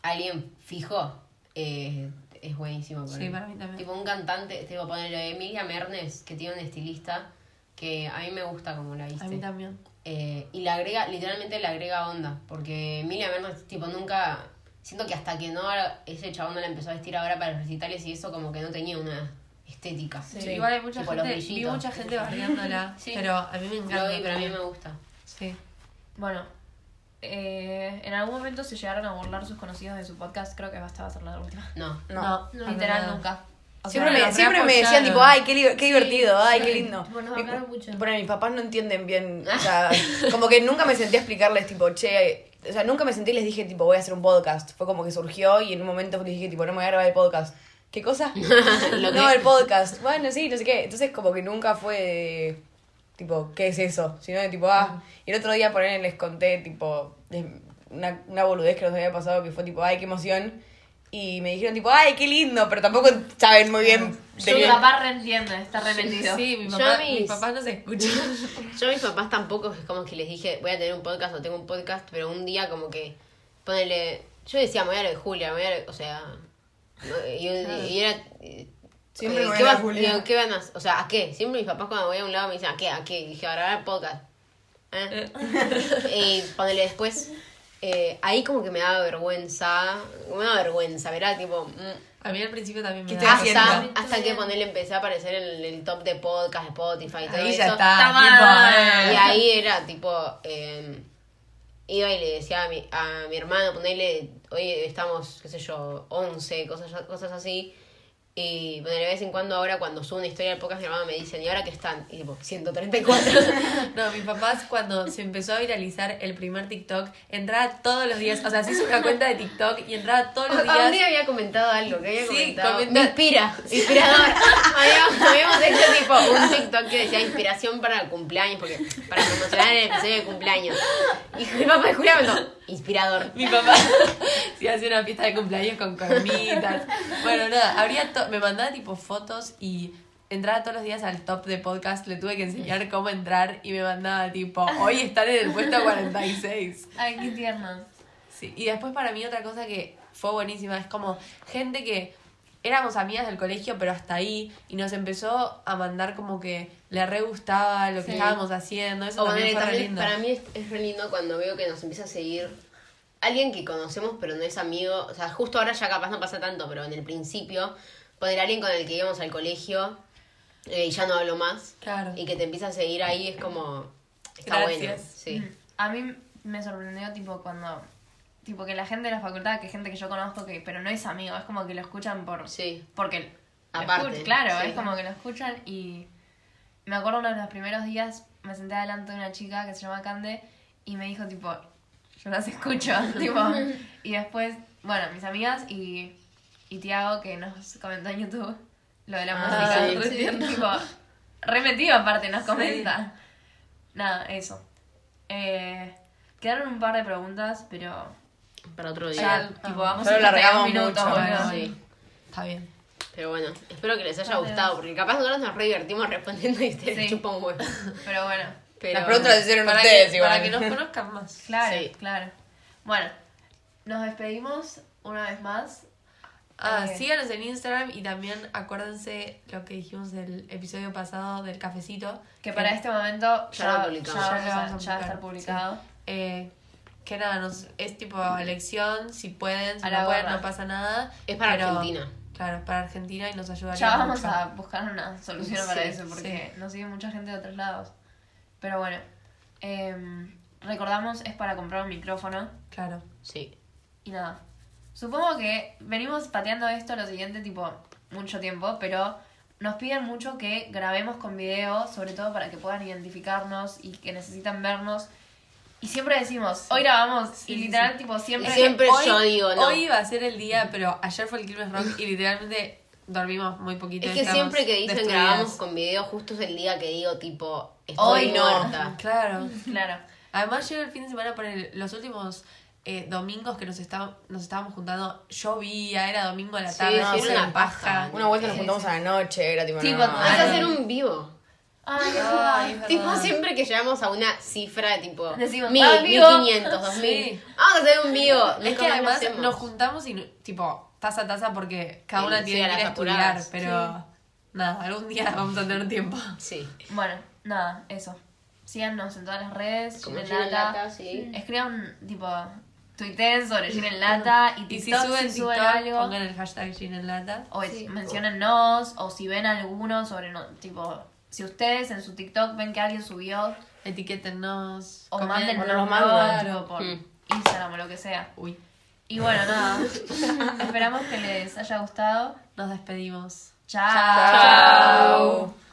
S5: alguien fijo eh, es buenísimo.
S2: Sí, para mí también.
S5: Tipo, un cantante, tipo, ponerle Emilia Mernes, que tiene un estilista, que a mí me gusta como la viste.
S2: A mí también.
S5: Eh, y le agrega, literalmente le agrega onda. Porque Emilia Mernes, tipo, nunca. Siento que hasta que no ese chabón no la empezó a vestir ahora para los recitales y eso, como que no tenía una estética.
S2: Sí,
S1: Sí.
S2: Igual hay mucha
S5: Tipo,
S2: gente, vi mucha gente barriándola, *laughs*
S5: Sí.
S2: pero a mí me encanta.
S5: Lo vi, pero a mí me gusta.
S2: Sí.
S4: Bueno, eh, en algún momento se llegaron a burlar sus conocidos de su podcast. Creo que esta va a ser la última.
S5: No.
S1: No.
S2: no,
S4: Literal, nunca.
S2: O sea,
S1: Siempre, me, siempre me decían, tipo, ay, qué, li- qué divertido, ay, qué lindo.
S3: Nos
S1: Mi-
S3: mucho.
S1: Bueno, mis papás no entienden bien, o sea, *laughs* como que nunca me sentí a explicarles, tipo, che, o sea, nunca me sentí y les dije, tipo, voy a hacer un podcast. Fue como que surgió y en un momento les dije, tipo, no me voy a grabar el podcast. ¿Qué cosa? *laughs*
S5: Lo
S1: no,
S5: que-
S1: el podcast. Bueno, sí, no sé qué. Entonces como que nunca fue de, tipo, ¿qué es eso? Sino de tipo, ah, y el otro día por ahí les conté, tipo, una, una boludez que nos había pasado que fue tipo, ay, qué emoción. Y me dijeron tipo, ay, qué lindo, pero tampoco saben muy bien de
S4: Mi papá reentiende, está remetido.
S2: Sí, mi
S5: Yo
S2: papá,
S5: mis-
S2: mis papás no se escuchan. *laughs*
S5: Yo a mis papás tampoco es como que les dije, voy a tener un podcast o tengo un podcast, pero un día como que ponele, yo decía, me voy a lo de Julia, me voy a lo- o sea, y, y era...
S1: Siempre
S5: eh,
S1: me voy
S5: ¿qué,
S1: a
S5: vas-
S1: Julia.
S5: digo, ¿qué van a hacer? O sea, ¿a qué? Siempre mis papás cuando voy a un lado me dicen, ¿a qué? ¿A qué? Y dije, a grabar podcast. ¿Eh? *laughs* y ponele después, eh, ahí como que me daba vergüenza, me daba vergüenza, ¿verdad? Tipo... mm,
S2: A mí al principio también me
S1: ¿Qué
S2: daba
S5: hasta, hasta que ponerle empecé a aparecer en el, top de podcast, Spotify y todo
S2: Ahí
S5: eso.
S2: ya está.
S4: Está
S2: tipo,
S4: mal.
S5: Y ahí era tipo, eh, iba y le decía a mi, a mi hermano, ponerle, oye, estamos, qué sé yo, 11, cosas, cosas así. Y bueno, de vez en cuando ahora cuando subo una historia del podcast, mi hermano me dice, ¿y ahora qué están? Y tipo, 134. *laughs*
S2: No, mis papás cuando se empezó a viralizar el primer TikTok, entraba todos los días, o sea, se hizo una cuenta de TikTok y entraba todos los días.
S5: día había comentado algo, que había
S2: Sí,
S5: comentado.
S2: comenta-
S5: Me inspira, inspirador. *laughs* habíamos, habíamos hecho tipo un TikTok que decía inspiración para el cumpleaños, porque para promocionar el episodio de cumpleaños. Y mi papá de Julia me dijo, inspirador.
S2: Mi papá *laughs* se hacía una fiesta de cumpleaños con cornitas. Bueno, nada, habría me mandaba tipo fotos y entraba todos los días al top de podcast. Le tuve que enseñar cómo entrar y me mandaba tipo, hoy están en el puesto 46.
S4: Ay, qué tierno.
S2: Sí, y después para mí otra cosa que fue buenísima es como gente que éramos amigas del colegio, pero hasta ahí, y nos empezó a mandar como que le re gustaba lo que
S5: Sí.
S2: estábamos haciendo. Eso
S5: O
S2: también
S5: ponele,
S2: fue re
S5: también
S2: lindo.
S5: para mí es, es re lindo cuando veo que nos empieza a seguir alguien que conocemos pero no es amigo. O sea, justo ahora ya capaz no pasa tanto, pero en el principio, poner alguien con el que íbamos al colegio eh, y ya no hablo más.
S2: Claro.
S5: Y que te empieza a seguir ahí es como... Está bueno. Sí.
S4: A mí me sorprendió, tipo, cuando. Tipo, que la gente de la facultad, que gente que yo conozco, que pero no es amigo, es como que lo escuchan por.
S5: Sí.
S4: Porque.
S5: Aparte,
S4: escuch- claro,
S5: sí.
S4: es como que lo escuchan y. Me acuerdo uno de los primeros días, me senté delante de una chica que se llama Cande y me dijo, tipo, yo las escucho, *laughs* tipo. Y después, bueno, mis amigas y. Y Tiago, que nos comentó en YouTube lo de la
S2: Ah,
S4: música.
S5: sí. *laughs*
S4: tipo, remetido aparte, nos comenta. Nada, eso. Eh, quedaron un par de preguntas, pero
S5: Para otro
S4: ya,
S5: día.
S4: tipo, vamos
S1: Pero
S4: a
S1: largamos
S4: minutos,
S1: mucho,
S2: bueno.
S5: Sí.
S2: Está bien.
S5: Pero bueno, espero que les haya gustado, porque capaz nosotros nos re divertimos respondiendo y ustedes
S4: Sí.
S5: chupan huevo.
S4: Pero bueno,
S5: Pero,
S1: Las preguntas las hicieron
S2: Para
S1: ustedes
S2: que,
S1: igual.
S2: para que nos *laughs* conozcan más.
S4: claro,
S5: Sí.
S4: claro. Bueno, nos despedimos una vez más.
S2: Ah,
S4: Eh.
S2: síganos en Instagram y también acuérdense lo que dijimos del episodio pasado del cafecito.
S4: Que para este momento
S5: Ya
S4: ya,
S5: lo
S4: ya,
S5: publicamos.
S2: Ya
S4: a-
S2: lo vamos a
S4: ya va a estar publicado.
S2: Eh, que nada, nos, es tipo elección, si pueden, si
S4: A
S2: no pueden,
S4: gorra.
S2: no pasa nada.
S5: Es para
S2: pero-
S5: Argentina.
S2: Claro, para Argentina y nos ayudaría
S4: Ya vamos
S2: mucho.
S4: a buscar una solución para
S5: Sí,
S4: eso, porque nos sigue mucha gente de otros lados. Pero bueno, em, recordamos, es para comprar un micrófono.
S2: Claro.
S5: Sí.
S4: Y nada. Supongo que venimos pateando esto lo siguiente, tipo, mucho tiempo, pero nos piden mucho que grabemos con video, sobre todo para que puedan identificarnos y que necesitan vernos. Y siempre decimos, hoy grabamos,
S2: Sí,
S4: y literal,
S2: sí.
S4: tipo, siempre.
S5: Siempre
S2: Hoy-
S5: yo digo, no.
S2: Hoy iba a ser el día, pero ayer fue el Quilmes Rock y literalmente dormimos muy poquito.
S5: Es que siempre que dicen
S2: destruidas.
S5: grabamos con video, justo es el día que digo, tipo, estoy
S4: Hoy no.
S5: muerta. *laughs*
S2: Claro.
S4: Claro.
S2: Además, yo el fin de semana, por el- los últimos eh, domingos que nos, estábamos nos estábamos juntando, llovía, era domingo a la tarde,
S5: sí,
S2: no
S5: era una paja.
S1: Una vuelta nos juntamos
S4: sí.
S1: a la noche, era tipo,
S4: Tipo,
S1: no.
S5: Hay que
S4: Ay.
S5: hacer un vivo.
S4: Ay,
S5: Tipo,
S2: verdad.
S5: siempre que llegamos a una cifra de tipo
S4: Decimos,
S5: mil,
S4: ah,
S5: mil
S4: vivo.
S5: quinientos, dos mil.
S2: Sí.
S5: Vamos a hacer un vivo.
S2: Es que además nos juntamos y, tipo, taza a taza porque cada
S5: Sí,
S2: una tiene que ir a estudiar, pero nada, algún día *laughs* vamos a tener tiempo.
S5: Sí.
S4: Bueno, nada, eso. Síganos en todas las redes,
S5: Como
S4: Lata.
S5: Lata, sí.
S4: Escriban, tipo, tuiteen sobre Gin en Lata y
S2: Y si
S4: TikTok
S2: suben
S4: si suben
S2: TikTok,
S4: algo.
S2: pongan el hashtag Gin en lata.
S4: O
S5: Sí.
S4: menciónennos, o si ven alguno sobre, no, tipo, si ustedes en su TikTok ven que alguien subió,
S2: Etiquétennos.
S4: o manden
S1: o nos mandan.
S4: otro por
S5: Mm.
S4: Instagram o lo que sea.
S2: Uy,
S4: Y bueno, nada, *laughs* esperamos que les haya gustado.
S2: nos despedimos.
S4: Chao.
S1: Chao.